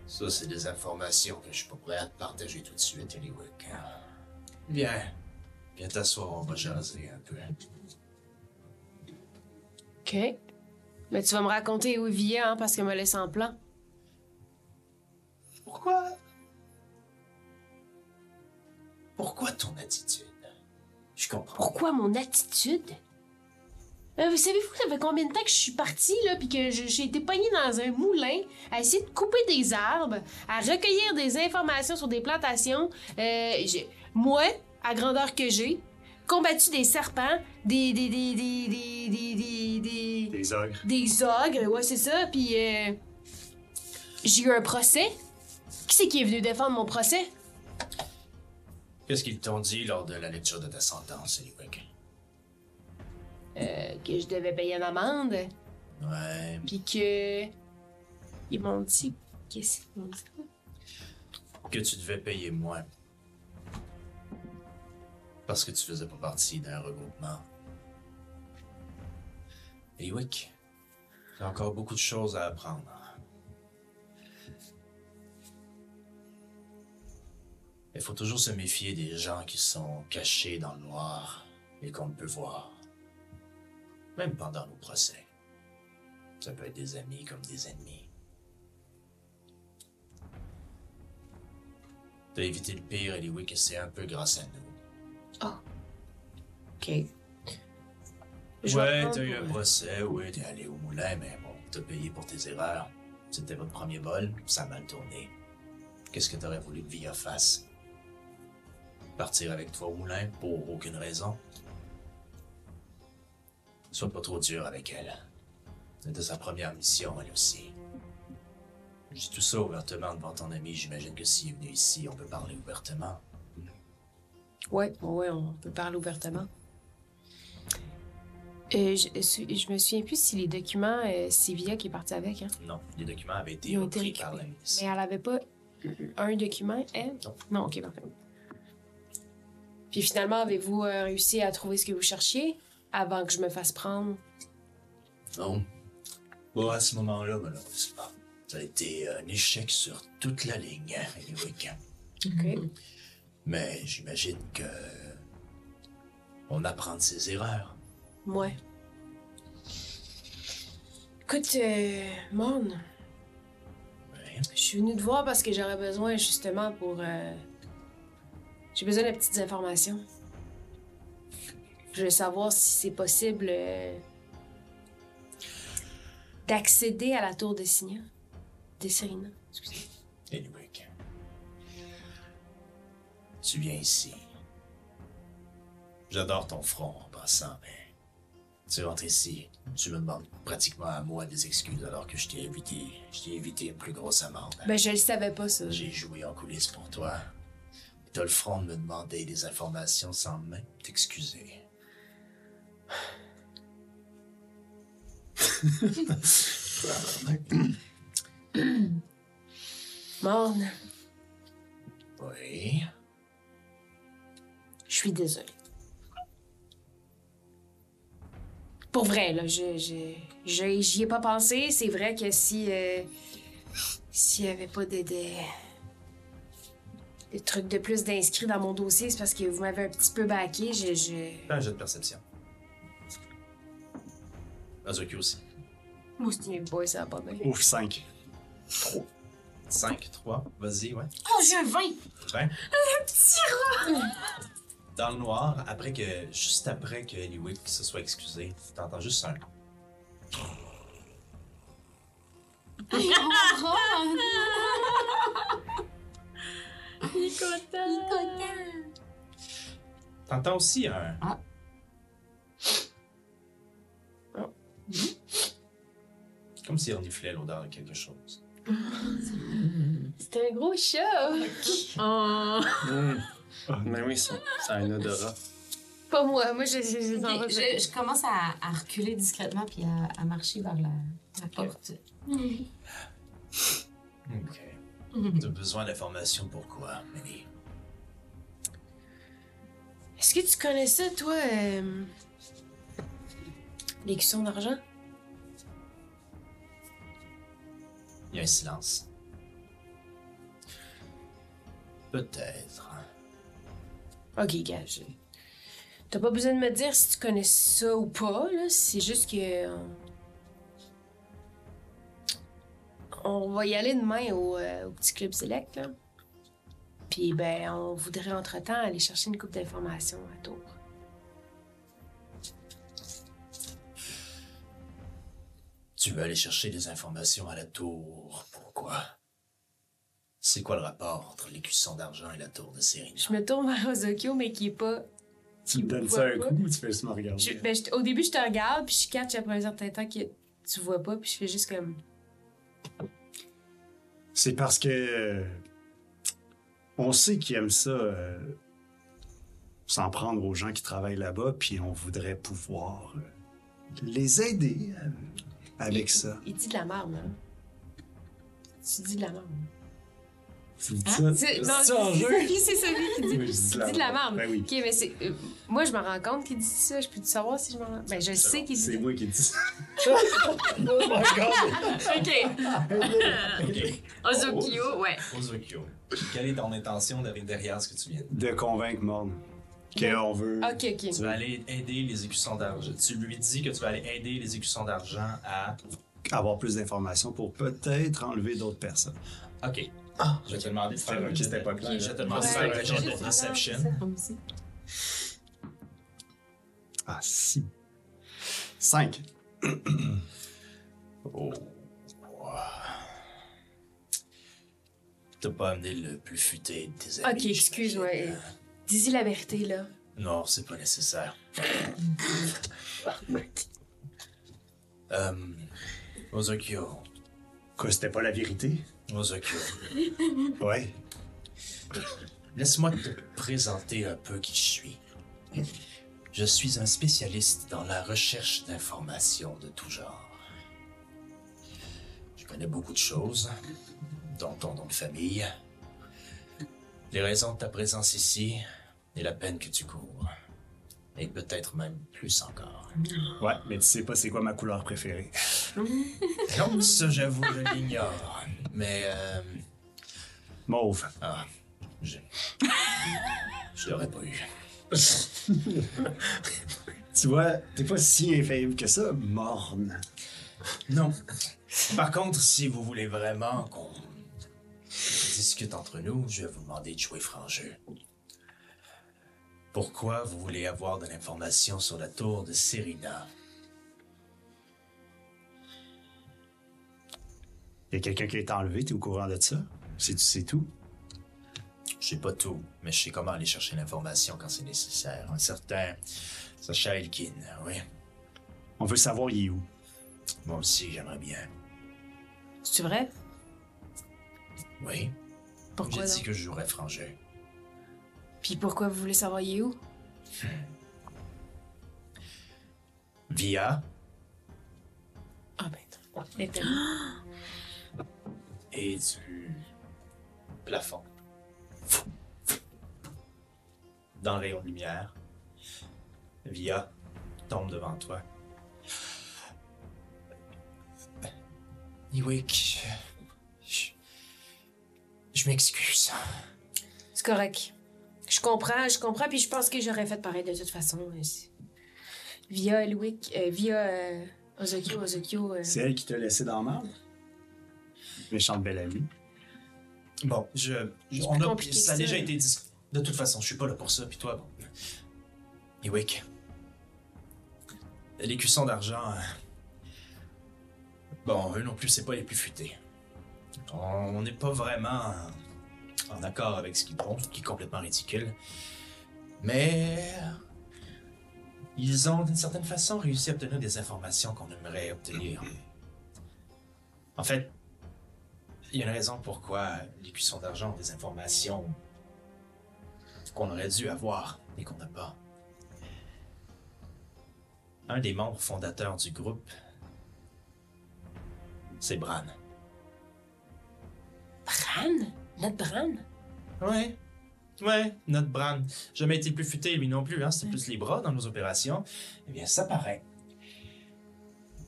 Ça, c'est des informations que je suis pas prêt à te partager tout de suite, Eliwick. Viens. Viens t'asseoir, on va jaser un peu. OK. Mais tu vas me raconter où est Via, hein, parce qu'elle m'a laissé en plan. Pourquoi? Pourquoi ton attitude? Je comprends. Pourquoi mon attitude? Euh, vous savez-vous, ça fait combien de temps que je suis partie, là, puis que j'ai été pognée dans un moulin à essayer de couper des arbres, à recueillir des informations sur des plantations? Euh, moi, à grandeur que j'ai, combattu des serpents, des. des. des. des. des. des. des, ogres. des ogres, ouais, c'est ça, puis. euh, j'ai eu un procès. Qui c'est qui est venu défendre mon procès? Qu'est-ce qu'ils t'ont dit lors de la lecture de ta sentence, Eliwick? Euh, que je devais payer une amende, Ouais. puis que. Ils m'ont dit. Qu'est-ce qu'ils m'ont dit? Que tu devais payer moins. Parce que tu faisais pas partie d'un regroupement. Eliwick, t'as encore beaucoup de choses à apprendre. Il faut toujours se méfier des gens qui sont cachés dans le noir et qu'on ne peut voir. Même pendant nos procès. Ça peut être des amis comme des ennemis. T'as évité le pire, Eliwick, et c'est un peu grâce à nous. Ok. Je Ouais, t'as eu un procès, ouais, t'es allé au moulin, mais bon, t'as payé pour tes erreurs. C'était votre premier vol, ça a mal tourné. Qu'est-ce que t'aurais voulu que Via fasse? Partir avec toi au moulin pour aucune raison? Sois pas trop dur avec elle. C'était sa première mission, elle aussi. Je dis tout ça ouvertement devant ton ami, j'imagine que s'il est venu ici, on peut parler ouvertement. Ouais, ouais, on peut parler ouvertement. Euh, je, je me souviens plus si les documents, euh, c'est Via qui est parti avec, hein. Non, les documents avaient été Ils ont été repris par la. Mais elle avait pas un document, elle? Non. Non, ok, parfait. Puis finalement, avez-vous euh, réussi à trouver ce que vous cherchiez avant que je me fasse prendre? Non. Bon, à ce moment-là, malheureusement, ça a été un échec sur toute la ligne, Eliwick. Ok. Mais j'imagine que. On apprend de ses erreurs. Ouais. Écoute, euh, Ouais. je suis venue te voir parce que j'aurais besoin justement pour. euh, J'ai besoin de petites informations. Je veux savoir si c'est possible euh, d'accéder à la tour de Signa. De Serena. Excusez. Eliwick. Tu viens ici? J'adore ton front en passant, mais. Tu rentres ici, tu me demandes pratiquement à moi des excuses alors que je t'ai évité. Je t'ai évité une plus grosse amende. Ben, je le savais pas, ça. J'ai joué en coulisses pour toi. Et T'as le front de me demander des informations sans même t'excuser. Mon, Oui. Je suis désolée. Pour vrai, là, je, je, je- j'y ai pas pensé. C'est vrai que si. euh, s'il y avait pas de, de. des trucs de plus d'inscrits dans mon dossier, c'est parce que vous m'avez un petit peu baqué. Je. je... Fais un jeu de perception. Azuki aussi. Moi, c'est une boy, ça va pas bien. Ouf, 5. 5, 3, vas-y, ouais. Oh, j'ai un 20! Ben, dans le noir, après que, juste après que Eliwick se soit excusé, t'entends juste un. Il est content. T'entends aussi un. Ah. Comme si on y l'odeur de quelque chose. C'est un gros chat. Oh. Mais oui, ça, ça a un odorat. Pas moi. Moi, je, je, je, Ok, je- commence à, à reculer discrètement puis à, à marcher vers la, la porte. Ok. T'as besoin d'informations pourquoi, Manny? Est-ce que tu connais ça, toi? Euh... Les cuissons d'argent? Il y a un silence. Peut-être. Ok, gars, je- T'as pas besoin de me dire si tu connais ça ou pas, là. C'est juste que. euh, On va y aller demain au, euh, au petit club select, là. Puis, ben, on voudrait entre-temps aller chercher une coupe d'informations à Tours. Tu veux aller chercher des informations à la tour. Pourquoi? C'est quoi le rapport entre l'écusson d'argent et la tour de Serena? Je me tourne vers Ozokyo, mais qui est pas. Tu me donnes ça un pas. coup ou tu fais juste me regarder? Je- ben, je- au début, je te regarde, puis je catch après un certain temps que tu vois pas, puis je fais juste comme. C'est parce que. euh, on sait qu'ils aiment ça. euh, s'en prendre aux gens qui travaillent là-bas, puis on voudrait pouvoir euh, les aider euh, avec il, ça. Il, il dit de la merde, là. Tu dis de la merde. Dis Hein? ça? C'est- C'est en c'est jeu? C'est Sophie qui dit. Oui, tu dis de la merde. Ben oui. Ok, mais c'est. euh, moi, je me rends compte qu'il dit ça. Je peux te savoir si je me rends. Ben, je sais qu'il dit C'est ça. moi qui dis ça. oh my god! Ok. Ozokyo, ouais. Ozokyo, quelle est ton intention derrière- derrière ce que tu viens de De convaincre Morne qu'on veut. Ok, ok. Tu vas aller aider les écussons d'argent. Tu lui dis que tu vas aller aider les écussons d'argent à. Avoir plus d'informations pour peut-être enlever d'autres personnes. Ok. je vais te demander de faire Ok, c'était pas clair. Je vais te demander de faire un jet je- de deception. Ah, si. Cinq. Oh. T'as pas amené le plus futé de tes amis. Ok, excuse-moi. j'imagine. euh, Dis-y la vérité, là. Non, c'est pas nécessaire. euh. Ozokyo. Quoi, c'était pas la vérité? Ozokyo. Ouais. Laisse-moi te présenter un peu qui je suis. Je suis un spécialiste dans la recherche d'informations de tout genre. Je connais beaucoup de choses, dont ton nom de famille, les raisons de ta présence ici et la peine que tu cours. Et peut-être même plus encore. Ouais, mais tu sais pas c'est quoi ma couleur préférée. Non, ça j'avoue, je l'ignore. Mais euh, Mauve. Ah, je. Je l'aurais pas eu. Tu vois, t'es pas si infaillible que ça, Morne. Non. Par contre, si vous voulez vraiment qu'on discute entre nous, je vais vous demander de jouer franc jeu. Pourquoi vous voulez avoir de l'information sur la tour de Serena? Y a quelqu'un qui a été enlevé, t'es au courant de ça? C'est c'est tout? Je sais pas tout, mais je sais comment aller chercher l'information quand c'est nécessaire. Un certain Sacha Elkin, oui. On veut savoir il est où? Moi aussi, j'aimerais bien. C'est vrai? Oui. Pourquoi J'ai dit que je jouerais franc jeu. Puis pourquoi vous voulez savoir il est où? Via Ah ben, et du plafond. Dans le rayon de lumière, Via tombe devant toi. Iwick, je, je m'excuse. C'est correct. Je comprends, je comprends, puis je pense que j'aurais fait pareil de toute façon. c'est- Via Louis, euh, via euh, Ozokyo, Ozokyo. euh, C'est elle qui t'a laissé dans la merde? Méchante belle amie. Bon, je, je- on plus a, ça a ça. déjà été dit. De toute façon, je suis pas là pour ça, puis toi, bon. Ewick, les cuissons d'argent. euh, Bon, eux non plus, c'est pas les plus futés. On n'est pas vraiment en accord avec ce qu'ils font, ce qui est complètement ridicule. Mais. Ils ont, d'une certaine façon, réussi à obtenir des informations qu'on aimerait obtenir. En fait, il y a une raison pourquoi les cuissons d'argent ont des informations qu'on aurait dû avoir et qu'on n'a pas. Un des membres fondateurs du groupe, c'est Bran. Bran? Notre Bran? Ouais. Ouais, notre Bran. Jamais été plus futé, lui non plus, hein. C'était plus les bras dans nos opérations. Eh bien, ça paraît.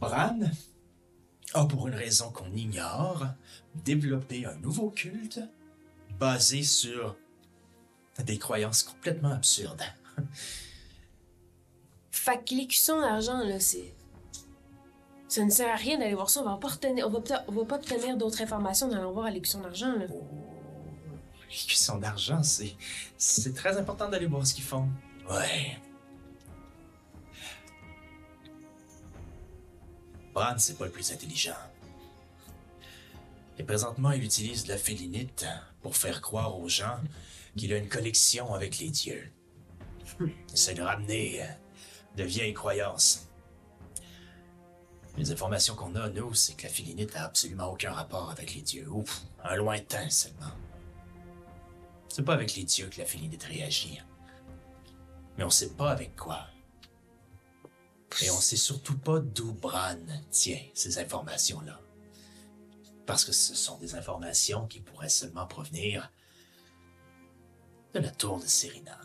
Bran a, pour une raison qu'on ignore, développé un nouveau culte basé sur des croyances complètement absurdes. Fait que les cuissons d'argent, là, c'est. Ça ne sert à rien d'aller voir ça. On va pas, retenir- on va, peut- on va pas obtenir d'autres informations en allant voir à l'élection d'argent, là. Les cuissons d'argent, c'est. C'est très important d'aller voir ce qu'ils font. Ouais. Bran, c'est pas le plus intelligent. Et présentement, il utilise la félinite pour faire croire aux gens qu'il a une connexion avec les dieux. C'est de ramener de vieilles croyances. Les informations qu'on a, nous, c'est que la félinite a absolument aucun rapport avec les dieux. Ouf, un lointain seulement. C'est pas avec les dieux que la félinite réagit. Mais on sait pas avec quoi. Et on sait surtout pas d'où Bran tient ces informations-là. Parce que ce sont des informations qui pourraient seulement provenir de la tour de Serena.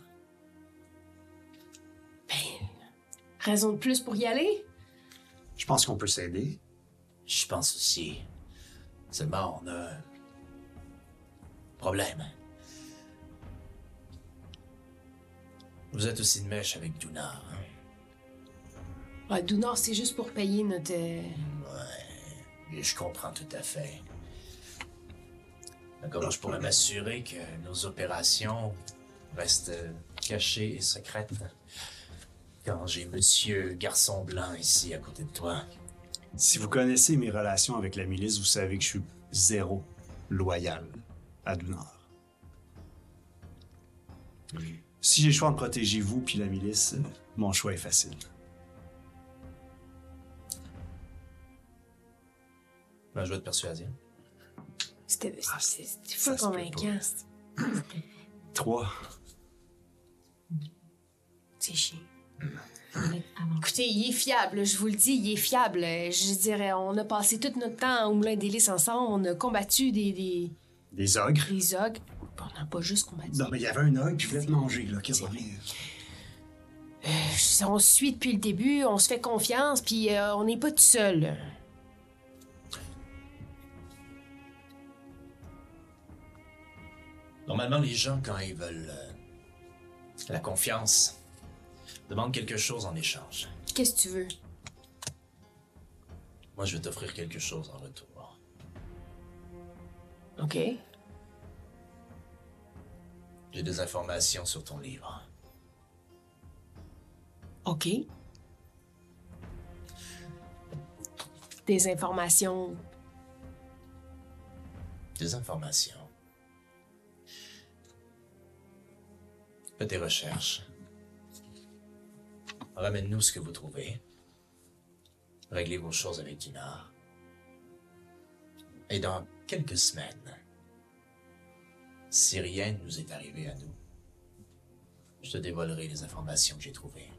Ben, raison de plus pour y aller? Je pense qu'on peut s'aider. Je pense aussi. Seulement, on a un problème. Vous êtes aussi de mèche avec Duna. hein? Ouais, Dunor, c'est juste pour payer notre. euh, Et je comprends tout à fait. Mais Comment je pourrais m'assurer que nos opérations restent euh, cachées et secrètes quand j'ai Monsieur Garçon Blanc ici à côté de toi? Si vous connaissez mes relations avec la milice, vous savez que je suis zéro loyal à Dunar. Si j'ai le choix de protéger vous puis la milice, mon choix est facile. Ben, je vais te persuader. C'était Ah, c'était- c'était ça fou convaincant. Trois. C'est chiant. Écoutez, il est fiable, je vous le dis, il est fiable. Je dirais, on a passé tout notre temps au Moulin des Lys ensemble, on a combattu des, des, Des ogres. des ogres. On n'a pas juste combattu. Non, mais il y avait un ogre qui voulait te manger, là. Qu'est-ce qu'on est? On se suit depuis le début, on se fait confiance, puis euh, on n'est pas tout seul. Normalement, les gens, quand ils veulent euh, la confiance, demandent quelque chose en échange. Qu'est-ce que tu veux? Moi, je vais t'offrir quelque chose en retour. OK. J'ai des informations sur ton livre. OK. Des informations. Des informations. Fais tes recherches. Ramène-nous ce que vous trouvez. Réglez vos choses avec Dinar. Et dans quelques semaines, si rien ne nous est arrivé à nous, je te dévoilerai les informations que j'ai trouvées.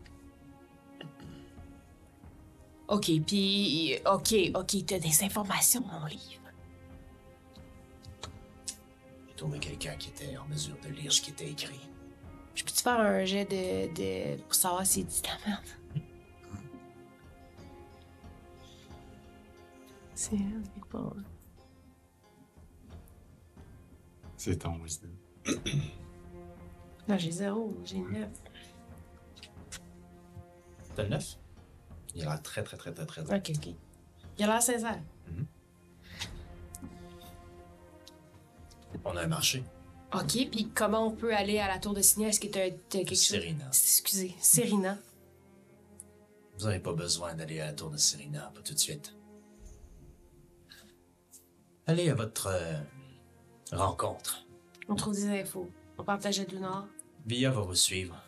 OK, puis. OK, OK, t'as des informations dans mon livre. J'ai trouvé quelqu'un qui était en mesure de lire ce qui était écrit. Je peux-tu faire un jet de. de pour savoir si c'est de la merde? C'est. c'est pas. C'est ton wisdom. Non, j'ai zéro, j'ai neuf. T'as le neuf? Il a l'air très, très, très, très, très. OK, OK. Il a l'air sincère. On a un marché. OK, puis comment on peut aller à la tour de Signa? Est-ce que t'as t'as quelque chose? Serena. Excusez, Serena. Vous n'avez pas besoin d'aller à la tour de Serena, pas tout de suite. Allez à votre euh, rencontre. On trouve des infos. On partage de Nord. Via va vous suivre.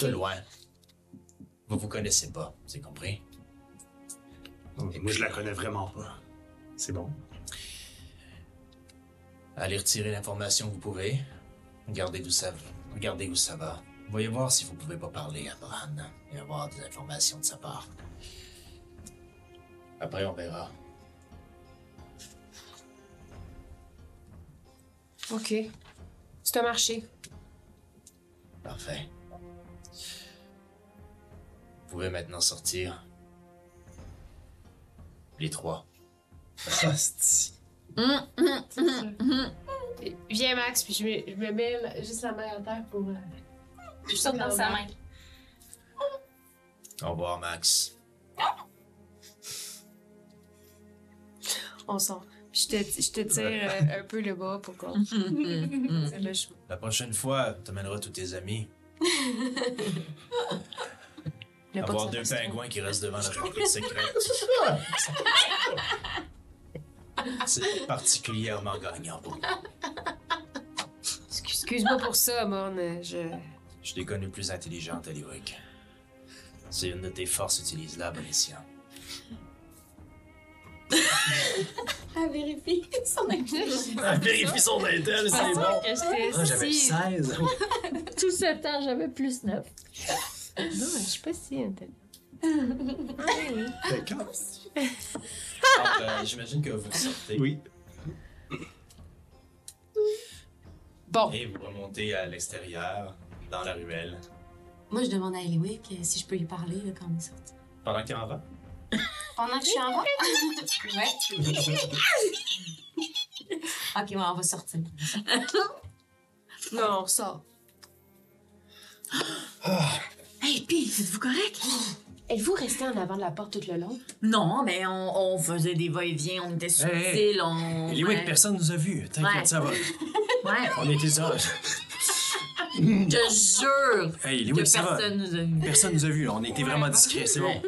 De loin. Vous vous connaissez pas, c'est compris? Moi, je la connais vraiment pas. C'est bon? Allez retirer l'information que vous pouvez. Regardez d'où ça, regardez où ça va. Voyez voir si vous pouvez pas parler à Bran et avoir des informations de sa part. Après, on verra. OK. C'est un marché. Parfait. Vous pouvez maintenant sortir. Les trois. Viens, Max, puis je me, je me mets la- juste la main à terre pour. euh, Je saute dans sa main. Au revoir, Max. On sort. Je te, je te tire euh, un peu le bas pour qu'on. C'est le choix. La prochaine fois, tu amèneras tous tes amis. Le pas Avoir de deux pingouins qui restent devant la rentrée secrète. C'est particulièrement gagnant pour moi. Excuse- Excuse-moi pour ça, Morne. Je. Je t'ai connu plus intelligente, Eliwick. C'est une de tes forces, utilise-la, bon escient. Elle vérifie son intelligence. Vérifie son intel, c'est bon. Ah, j'avais si- 16. Tout ce temps, j'avais plus 9. Non, je suis pas si intelligente. D'accord. Alors, euh, J'imagine que vous sortez Oui. Bon. et vous remontez à l'extérieur, dans la ruelle. Moi, je demande à Eliwick euh, si je peux lui parler là, quand on est sorti. Pendant qu'il en va, Pendant que je suis en bas? ouais. ok, ouais, on va sortir. Non, on sort. Hey, pis, êtes-vous correct? Êtes-vous resté en avant de la porte tout le long? Non, mais on, on faisait des va-et-vient, on était subtils, Hey, on. Eliwick, ouais. personne nous a vus. T'inquiète, Ouais. ça va. Ouais, On était ça. je te jure Hey, que Eliwick, ça va. personne nous a vus. Personne nous a vus. On était vraiment discrets, c'est bon.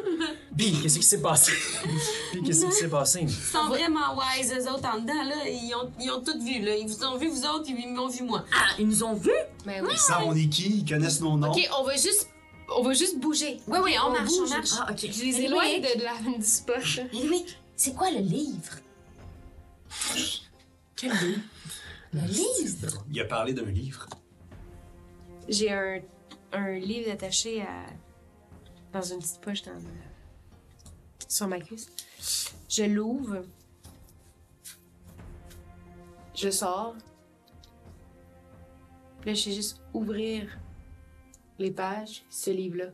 Bi, qu'est-ce qui s'est passé? Bi, qu'est-ce qui s'est passé? Ils sont vraiment wise, eux autres, en dedans, là. Ils ont, ils ont tout vu, là. Ils vous ont vu, vous autres, ils m'ont vu, moi. Ah, ils nous ont vus? Ben oui. Ils savent on est qui, ils connaissent nos noms. Ok, on va juste. On va juste bouger. Oui, oui, on, marche, on bouge. marche. Ah, ok. Je les éloigne de, de la du spot. là. Eliwick, c'est quoi le livre? Quel livre? Le livre? Il a parlé d'un livre. J'ai un, un livre attaché à. dans une petite poche dans le- sur ma cuisse. Je l'ouvre. Je sors. Puis là, je fais juste ouvrir les pages, ce livre-là.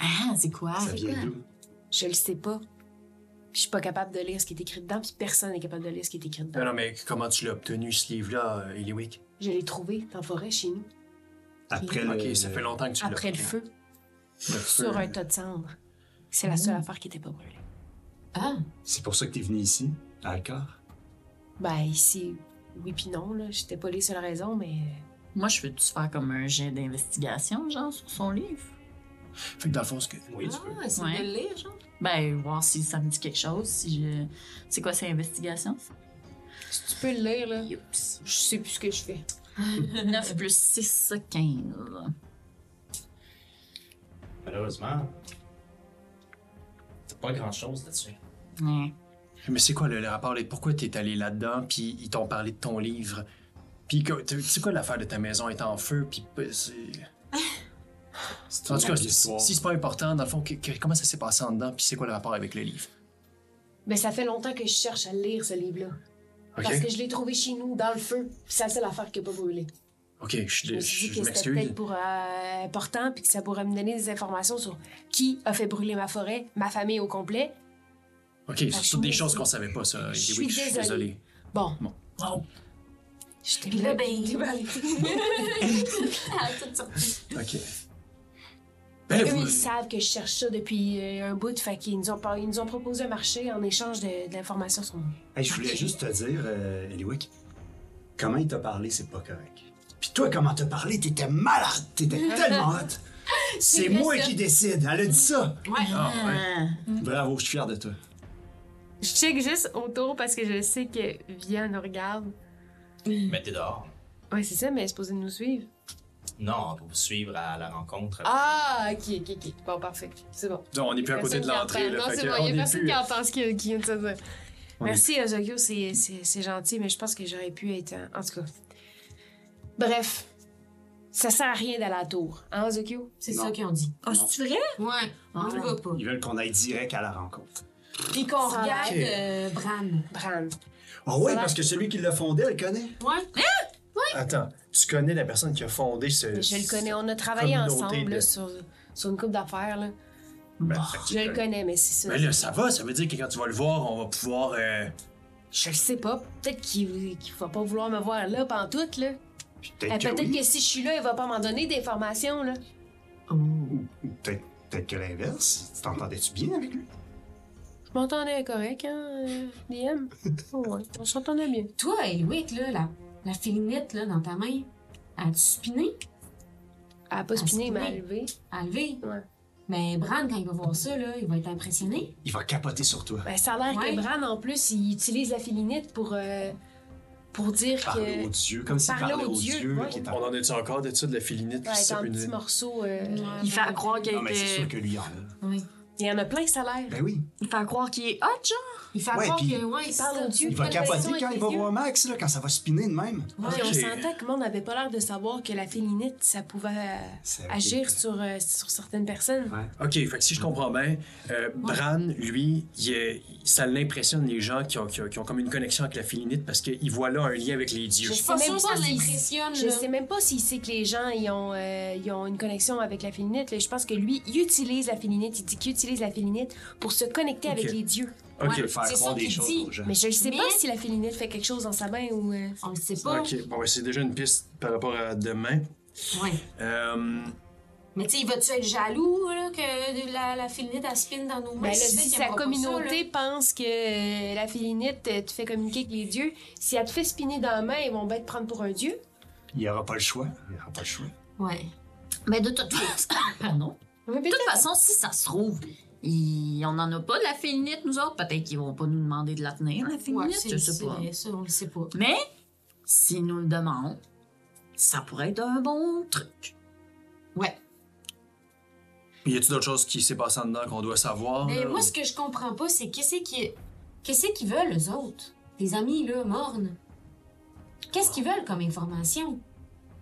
Ah, c'est quoi? Ça vient d'où? Je le sais pas. Puis je suis pas capable de lire ce qui est écrit dedans, puis personne n'est capable de lire ce qui est écrit dedans. Non, non, mais comment tu l'as obtenu, ce livre-là, euh, Eliwick? Je l'ai trouvé dans la forêt chez nous, Après le. Ok, ça fait longtemps que tu l'as. après le feu, Le feu. sur un tas de cendres. C'est la seule affaire qui était pas brûlée. Ah, C'est pour ça que t'es venu ici, à Alcar? Ben, ici, oui puis non, là. J'étais pas les seules raisons, mais. Moi, je veux-tu faire comme un jet d'investigation, genre, sur son livre? Fait que dans le fond, ce que. oui, tu peux. ah c'est Ouais. de le lire, genre? Ben, voir si ça me dit quelque chose, si je... C'est quoi, c'est investigation? ça? Si tu peux le lire, là. Youps. Je sais plus ce que je fais. 9 plus 6, 15. Malheureusement, t'as pas grand chose là-dessus. Mais c'est quoi le, le rapport? là? Pourquoi t'es allé là-dedans, puis ils t'ont parlé de ton livre? Puis tu sais quoi l'affaire de ta maison est en feu, puis c'est... C'est En tout cas, si, c'est pas important, dans le fond, que- que- comment ça s'est passé en dedans, puis c'est quoi le rapport avec le livre? Mais ça fait longtemps que je cherche à lire, ce livre-là. Parce que je l'ai trouvé chez nous, dans le feu. Puis c'est la seule affaire qui a pas brûlé. OK, je, Je me suis je, dit je que c'était m'excuse. peut-être pour euh, important, puis que ça pourrait me donner des informations sur qui a fait brûler ma forêt, ma famille au complet. OK, c'est toutes des choses qu'on savait pas, ça. Je Oui, suis je suis désolée. désolé. Bon. Bon. Wow. Je t'ai là, ben. OK. Ben, Eux, vous- ils savent que je cherche ça depuis euh, un bout, fait qu'ils nous ont, ils nous ont proposé un marché en échange de, de l'information sur moi. Hey, je voulais juste te dire, euh, Eliwick, comment il t'a parlé, c'est pas correct. Puis toi, comment t'as parlé, t'étais malade, t'étais tellement hot. C'est moi ça. qui décide, elle a dit ça. Ouais. Ah, ouais. Bravo, je suis fier de toi. Je check juste autour parce que je sais que Via nous regarde. Mais t'es dehors. Ouais, c'est ça, mais elle est supposée nous suivre. Non, pour vous suivre à la rencontre. Ah, ok, ok, ok. Bon, parfait. C'est bon. Non, on n'est plus à côté de l'entrée. Non, c'est bon, on il y a personne qui entend ce qui, qui vient de se dire. On est- Merci, Ozokyo, c'est c'est- c'est gentil, mais je pense que j'aurais pu être. En en tout cas. Bref. Ça sert à rien d'aller à la tour. Hein, Ozokyo? C'est Non. ça qu'ils ont dit. Ah, c'est vrai? Ouais, on le va pas. Ils veulent qu'on aille direct à la rencontre. Puis qu'on Ça regarde euh, Bran. Bran. Ah oui, parce que celui qui l'a fondé, elle le connaît. Ouais. Attends, tu connais la personne qui a fondé ce. Je le connais, on a travaillé communauté ensemble de- là, sur, sur une couple d'affaires. là. Ben, fait que tu Je le connais. connais, mais c'est ça. Mais là, ça va, ça veut dire que quand tu vas le voir, on va pouvoir. euh, Je le sais pas. Peut-être qu'il qu'il va pas vouloir me voir là, pantoute, là. Euh, Peut-être que, oui. que si je suis là, il va pas m'en donner d'informations, là. Ou Peut-être peut-être que l'inverse. Tu t'entendais-tu bien avec lui? Je m'entendais correct, hein, euh, DM? Oh, ouais, on s'entendait bien. Toi, Eliwick, là, la, la félinette, là, dans ta main, as-tu spiné? Elle a pas spiné, mais elle a levé. À lever? Ouais. Mais Bran, quand il va voir ça, là, il va être impressionné. Il va capoter sur toi. Ben, ça a l'air Ouais. que Bran, en plus, il utilise la félinite pour, euh, pour dire Parler que. aux dieux, comme s'il Parler parlait aux dieux, dieux. ouais. est On en est-tu encore de ça, de la filinite? Ouais, c'est un petit morceau. euh, Il fait croire qu'il Non, mais c'est était... sûr que lui, il en a. Oui. Il y en a plein, l'air. Ben oui. Il fait croire qu'il est hot, genre. Il fait Ouais, croire puis que, ouais, il c'est parle aux dieux. Il va capoter quand il va voir Max, là, quand ça va spinner de même. On sentait que le monde n'avait pas l'air de savoir que la félinite, ça pouvait euh, agir sur, euh, sur certaines personnes. Ouais. Ok, fait que si je comprends bien, euh, Bran, lui, il est- ça l'impressionne les gens qui ont, qui, ont, qui ont comme une connexion avec la filinite parce qu'il voit là un lien avec les dieux. Je sais pas même ça l'impressionne, Je sais même pas s'il sait que les gens ils ont, euh, ils ont une connexion avec la félinite. là. Je pense que lui, il utilise la félinite. Il dit qu'il utilise la félinite pour se connecter avec les dieux. Ok, Ouais. Faire C'est croire ça des choses dit. aux gens. Mais je ne sais Mais- pas si la félinite fait quelque chose dans sa main ou. euh, On le sait pas. ok, bon, ouais, c'est déjà une piste par rapport à demain. Ouais. Euh, Mais tu sais, va-tu être jaloux, là, que la, la félinite, elle spinne dans nos mains? Ben si sa communauté ça, pense que euh, la félinite euh, te fait communiquer avec les dieux, si elle te fait spinner dans la main, ils vont bien te prendre pour un dieu. Il n'y aura pas le choix. Il n'y aura pas le choix. Ouais. Mais de toute façon... Pardon. Mais De toute façon, si ça se trouve, il- on n'en a pas de la félinite, nous autres. Peut-être qu'ils vont pas nous demander de la tenir, la Ouais, félinite, c'est je sais pas. ça, on le sait pas. Mais, s'ils nous le demandent, ça pourrait être un bon truc. Ouais. y a-t-il d'autres choses qui s'est passé en dedans qu'on doit savoir? Mais là, moi, ou- ce que je comprends pas, c'est qu'est-ce qui- qu'est-ce qu'ils veulent, eux autres? Tes amis, là, mornes. Qu'est-ce qu'ils veulent comme information?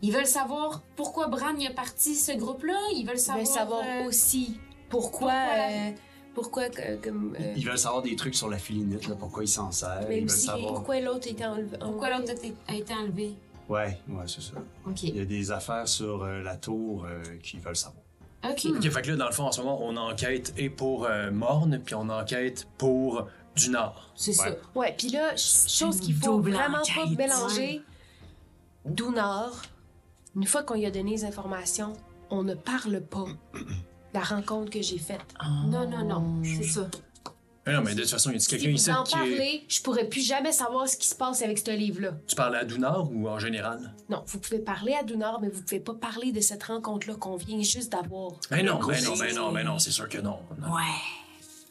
Ils veulent savoir pourquoi Bran a parti ce groupe-là? Ils veulent savoir... euh, aussi pourquoi. pourquoi- euh, Pourquoi, que- comme, euh, Ils veulent savoir des trucs sur la filinite, là, pourquoi ils s'en servent. mais Ils veulent savoir. pourquoi l'autre était enlevé. Pourquoi l'autre a été- enlevé? Ouais, ouais, c'est ça. Il y a des affaires sur euh, la tour euh, qu'ils veulent savoir. OK. Ok, fait que là, dans le fond, en ce moment, on enquête et pour euh, Morne, puis on enquête pour du Nord. C'est ça. Ouais. Puis là, ch- chose qu'il faut vraiment pas mélanger. Dounard, une fois qu'on lui a donné les informations, on ne parle pas de la rencontre que j'ai faite. Non, non, non. C'est ça. Mais non, mais de toute façon, y a Si quelqu'un vous ici en qui est... parlez, je pourrais plus jamais savoir ce qui se passe avec ce livre-là. Tu parles à Dunard ou en général? Non, vous pouvez parler à Dounard, mais vous pouvez pas parler de cette rencontre-là qu'on vient juste d'avoir. Ben non, Le ben non, côté- ben non, ben non, c'est sûr que non. Non. Ouais.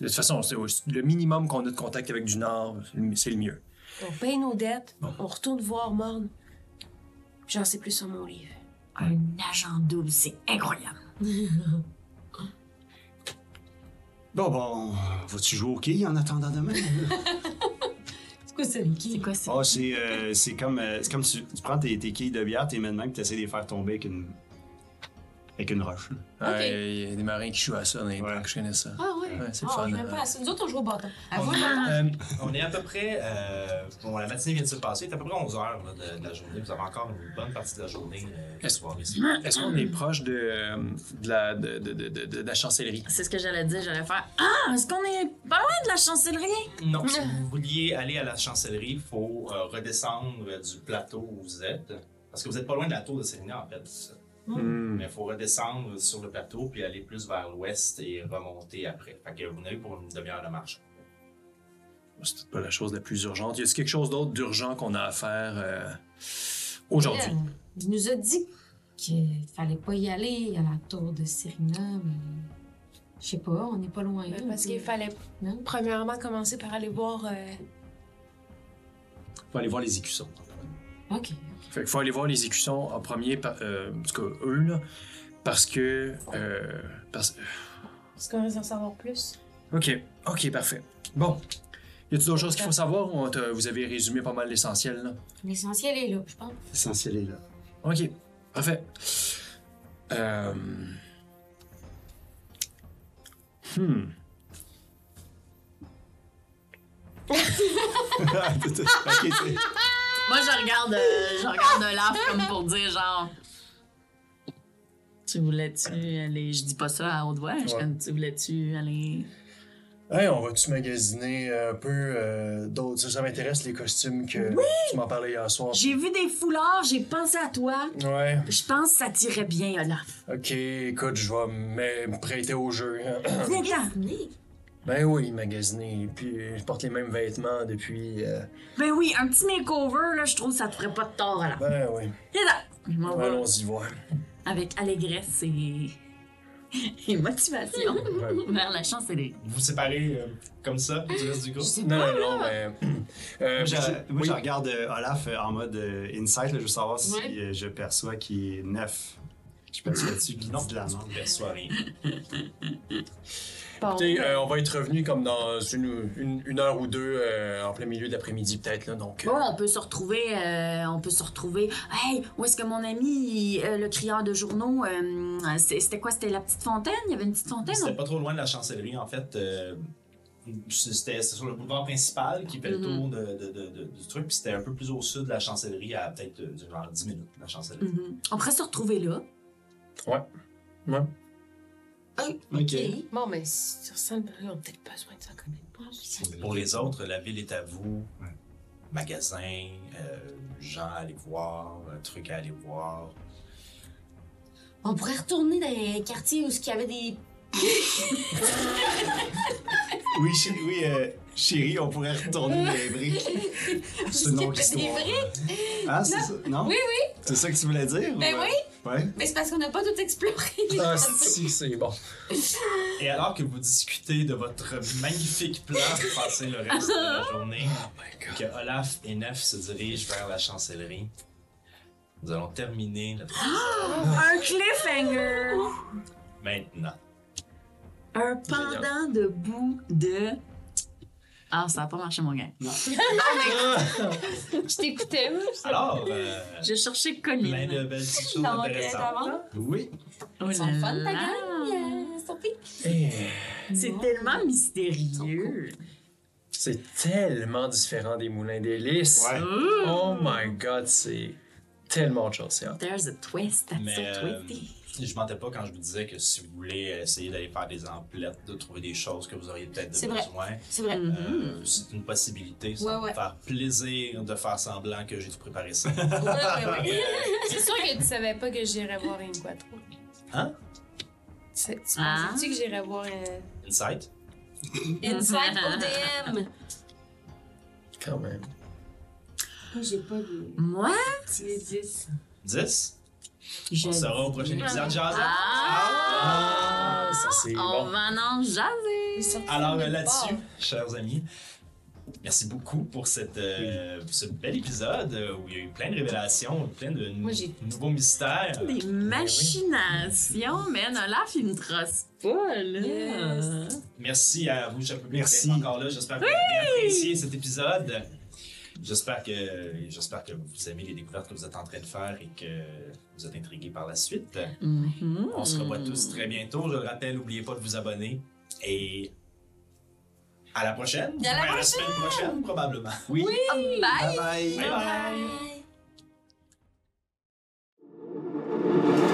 De toute façon, le minimum qu'on a de contact avec du Nord, c'est le mieux. On paye nos dettes, on retourne voir Morne. J'en sais plus sur mon livre. Un agent double, c'est incroyable. Bon, bon, vas-tu jouer au quilles en attendant demain? C'est quoi ça, C'est quoi ça? oh, c'est euh, c'est comme, euh, c'est comme tu, tu prends tes, tes quilles de bière, t'es mets de même, tu essaies de les faire tomber avec une, avec une roche. Il y a des marins qui jouent à ça dans les Ouais. connais ça. Ah ouais? Ouais, c'est le Ah, fun, je m'aime hein. pas à ça. Nous autres, on joue au bâton. À vous, Euh, On est à peu près. euh, bon, la matinée vient de se passer. C'est à peu près 11 heures là, de, de la journée. Vous avez encore une bonne partie de la journée euh, Est-ce- qu'on est proche de, euh, de, la, de, de, de, de- de la chancellerie? C'est ce que j'allais dire, j'allais faire. Ah, est-ce qu'on est pas loin de la chancellerie? Non, si vous vouliez aller à la chancellerie, il faut euh, redescendre euh, du plateau où vous êtes. Parce que vous n'êtes pas loin de la tour de Célina, en fait. Hmm. Mais il faut redescendre sur le plateau puis aller plus vers l'ouest et remonter après. Fait que vous n'avez pour une demi-heure de marche. C'est peut-être pas la chose la plus urgente. Y a quelque chose d'autre d'urgent qu'on a à faire euh, aujourd'hui? Il nous a dit qu'il fallait pas y aller à la tour de Serena, mais. Je sais pas, on n'est pas loin. Euh, Parce qu'il fallait Non? premièrement commencer par aller voir. euh, Faut aller voir les écussons. Ok. Fait qu'il faut aller voir les écussons en premier, par- euh, en tout cas eux, là, parce que. euh, parce- Est-ce qu'on veut en savoir plus? Ok, ok, parfait. Bon. Y a-t-il d'autres choses qu'il faut savoir ou on t'a- vous avez résumé pas mal l'essentiel, là? L'essentiel est là, je pense. L'essentiel est là. Ok, parfait. Euh... Hmm. Moi, je regarde, euh, je regarde Olaf comme pour dire genre. Tu voulais-tu aller. Je dis pas ça à haute voix. Je Ouais. comme, tu voulais-tu aller? Hey, on va-tu magasiner un peu euh, d'autres? Ça, ça m'intéresse, les costumes que tu m'en parlais hier soir. J'ai vu des foulards, j'ai pensé à toi. Ouais, Je pense que ça t'irait bien, Olaf. ok, écoute, je vais me prêter au jeu. hein. Viens-t'en. ben oui, magasiner. Puis je porte les mêmes vêtements depuis. euh, Ben oui, un petit makeover, là, je trouve que ça te ferait pas de tort, Olaf. Ben oui. Je m'en vais Allons-y voir. avec allégresse et. et motivation vers la chancellerie. Vous vous séparez euh, comme ça du reste du groupe? Non, non, non, mais. euh, Moi, je, je- moi, oui. je regarde euh, Olaf euh, en mode euh, insight, là, je veux savoir si Ouais. euh, je perçois qu'il est neuf. Je perçois-tu qu'il de la perçois rien. Bon. Écoutez, euh, on va être revenu comme dans une, une- une heure ou deux euh, en plein milieu de l'après-midi, peut-être, là. Donc. euh, Bon, on peut se retrouver, euh, on peut se retrouver. Hey, où est-ce que mon ami, euh, le crieur de journaux, euh, c'est- c'était quoi? C'était la petite fontaine? Il y avait une petite fontaine? C'était pas trop loin de la chancellerie, en fait. euh, c'était sur le boulevard principal qui fait le Mhm. tour de, de- de- de- du truc. Puis c'était un peu plus au sud de la chancellerie, à peut-être genre 10 minutes de la chancellerie. Mhm. On pourrait se retrouver là. Ouais. Ouais. Ok. Bon, mais si sur ça, on a peut-être besoin de s'en connaître plus. Pour les autres, la ville est à vous. Magasins, euh, gens à aller voir, un truc à aller voir. On pourrait retourner dans les quartiers où il y avait des. Oui, chi- oui euh, chérie, on pourrait retourner dans les briques. C'est une autre Des histoire. vrais? Ah, c'est ça? Non? Oui, oui. C'est ça que tu voulais dire? Ben ou, euh, oui. Ouais. Mais c'est parce qu'on n'a pas tout exploré. Ah, si, c'est bon. Et alors que vous discutez de votre magnifique plan pour passer le reste de la journée, que Olaf et Nef se dirigent vers la chancellerie, nous allons terminer notre Un cliffhanger! maintenant. Un pendant de bout de. Ah, ça a pas marché, mon gars. Je t'écoutais. Alors, euh, J'ai cherché plein Colline. de belles choses Non, intéressantes. Oui. Oh Ils sont fun, ta gang, euh, Sophie. Eh, C'est tellement mystérieux. C'est tellement différent des moulins d'hélice. Ouais. Oh my god, c'est tellement autre chose. c'est. There's a twist, that's Mais so euh, twisty. Je mentais pas quand je vous disais que si vous voulez essayer d'aller faire des emplettes, de trouver des choses que vous auriez peut-être C'est de vrai. besoin, C'est vrai. euh, c'est une possibilité. Ça Ouais, faire plaisir de faire semblant que j'ai tout préparé ça. Ouais, ouais, ouais. C'est sûr que tu savais pas que j'irais voir une quattro. Hein? Tu, tu Ah. pensais-tu que j'irais voir un. Insight? Inside ODM. Quand même. Moi, j'ai pas de. Moi, Les 10. 10? Je. On sera au prochain épisode, Jazz. Ah, ça c'est On bon. va en jaser. Alors euh, là-dessus, chers amis, merci beaucoup pour cette, euh, ce bel épisode euh, où il y a eu plein de révélations, plein de Moi, nouveaux mystères. Des machinations, man. Olaf, il me trosse pas, là. Yes. Merci à vous, cher public, Merci. d'être encore là. J'espère que vous avez apprécié cet épisode. J'espère que, j'espère que vous aimez les découvertes que vous êtes en train de faire et que vous êtes intrigués par la suite. Mm-hmm. On se revoit tous très bientôt. Je le rappelle, n'oubliez pas de vous abonner et à la prochaine. À la, prochaine. semaine prochaine, probablement. Oui. bye. bye. bye, bye. bye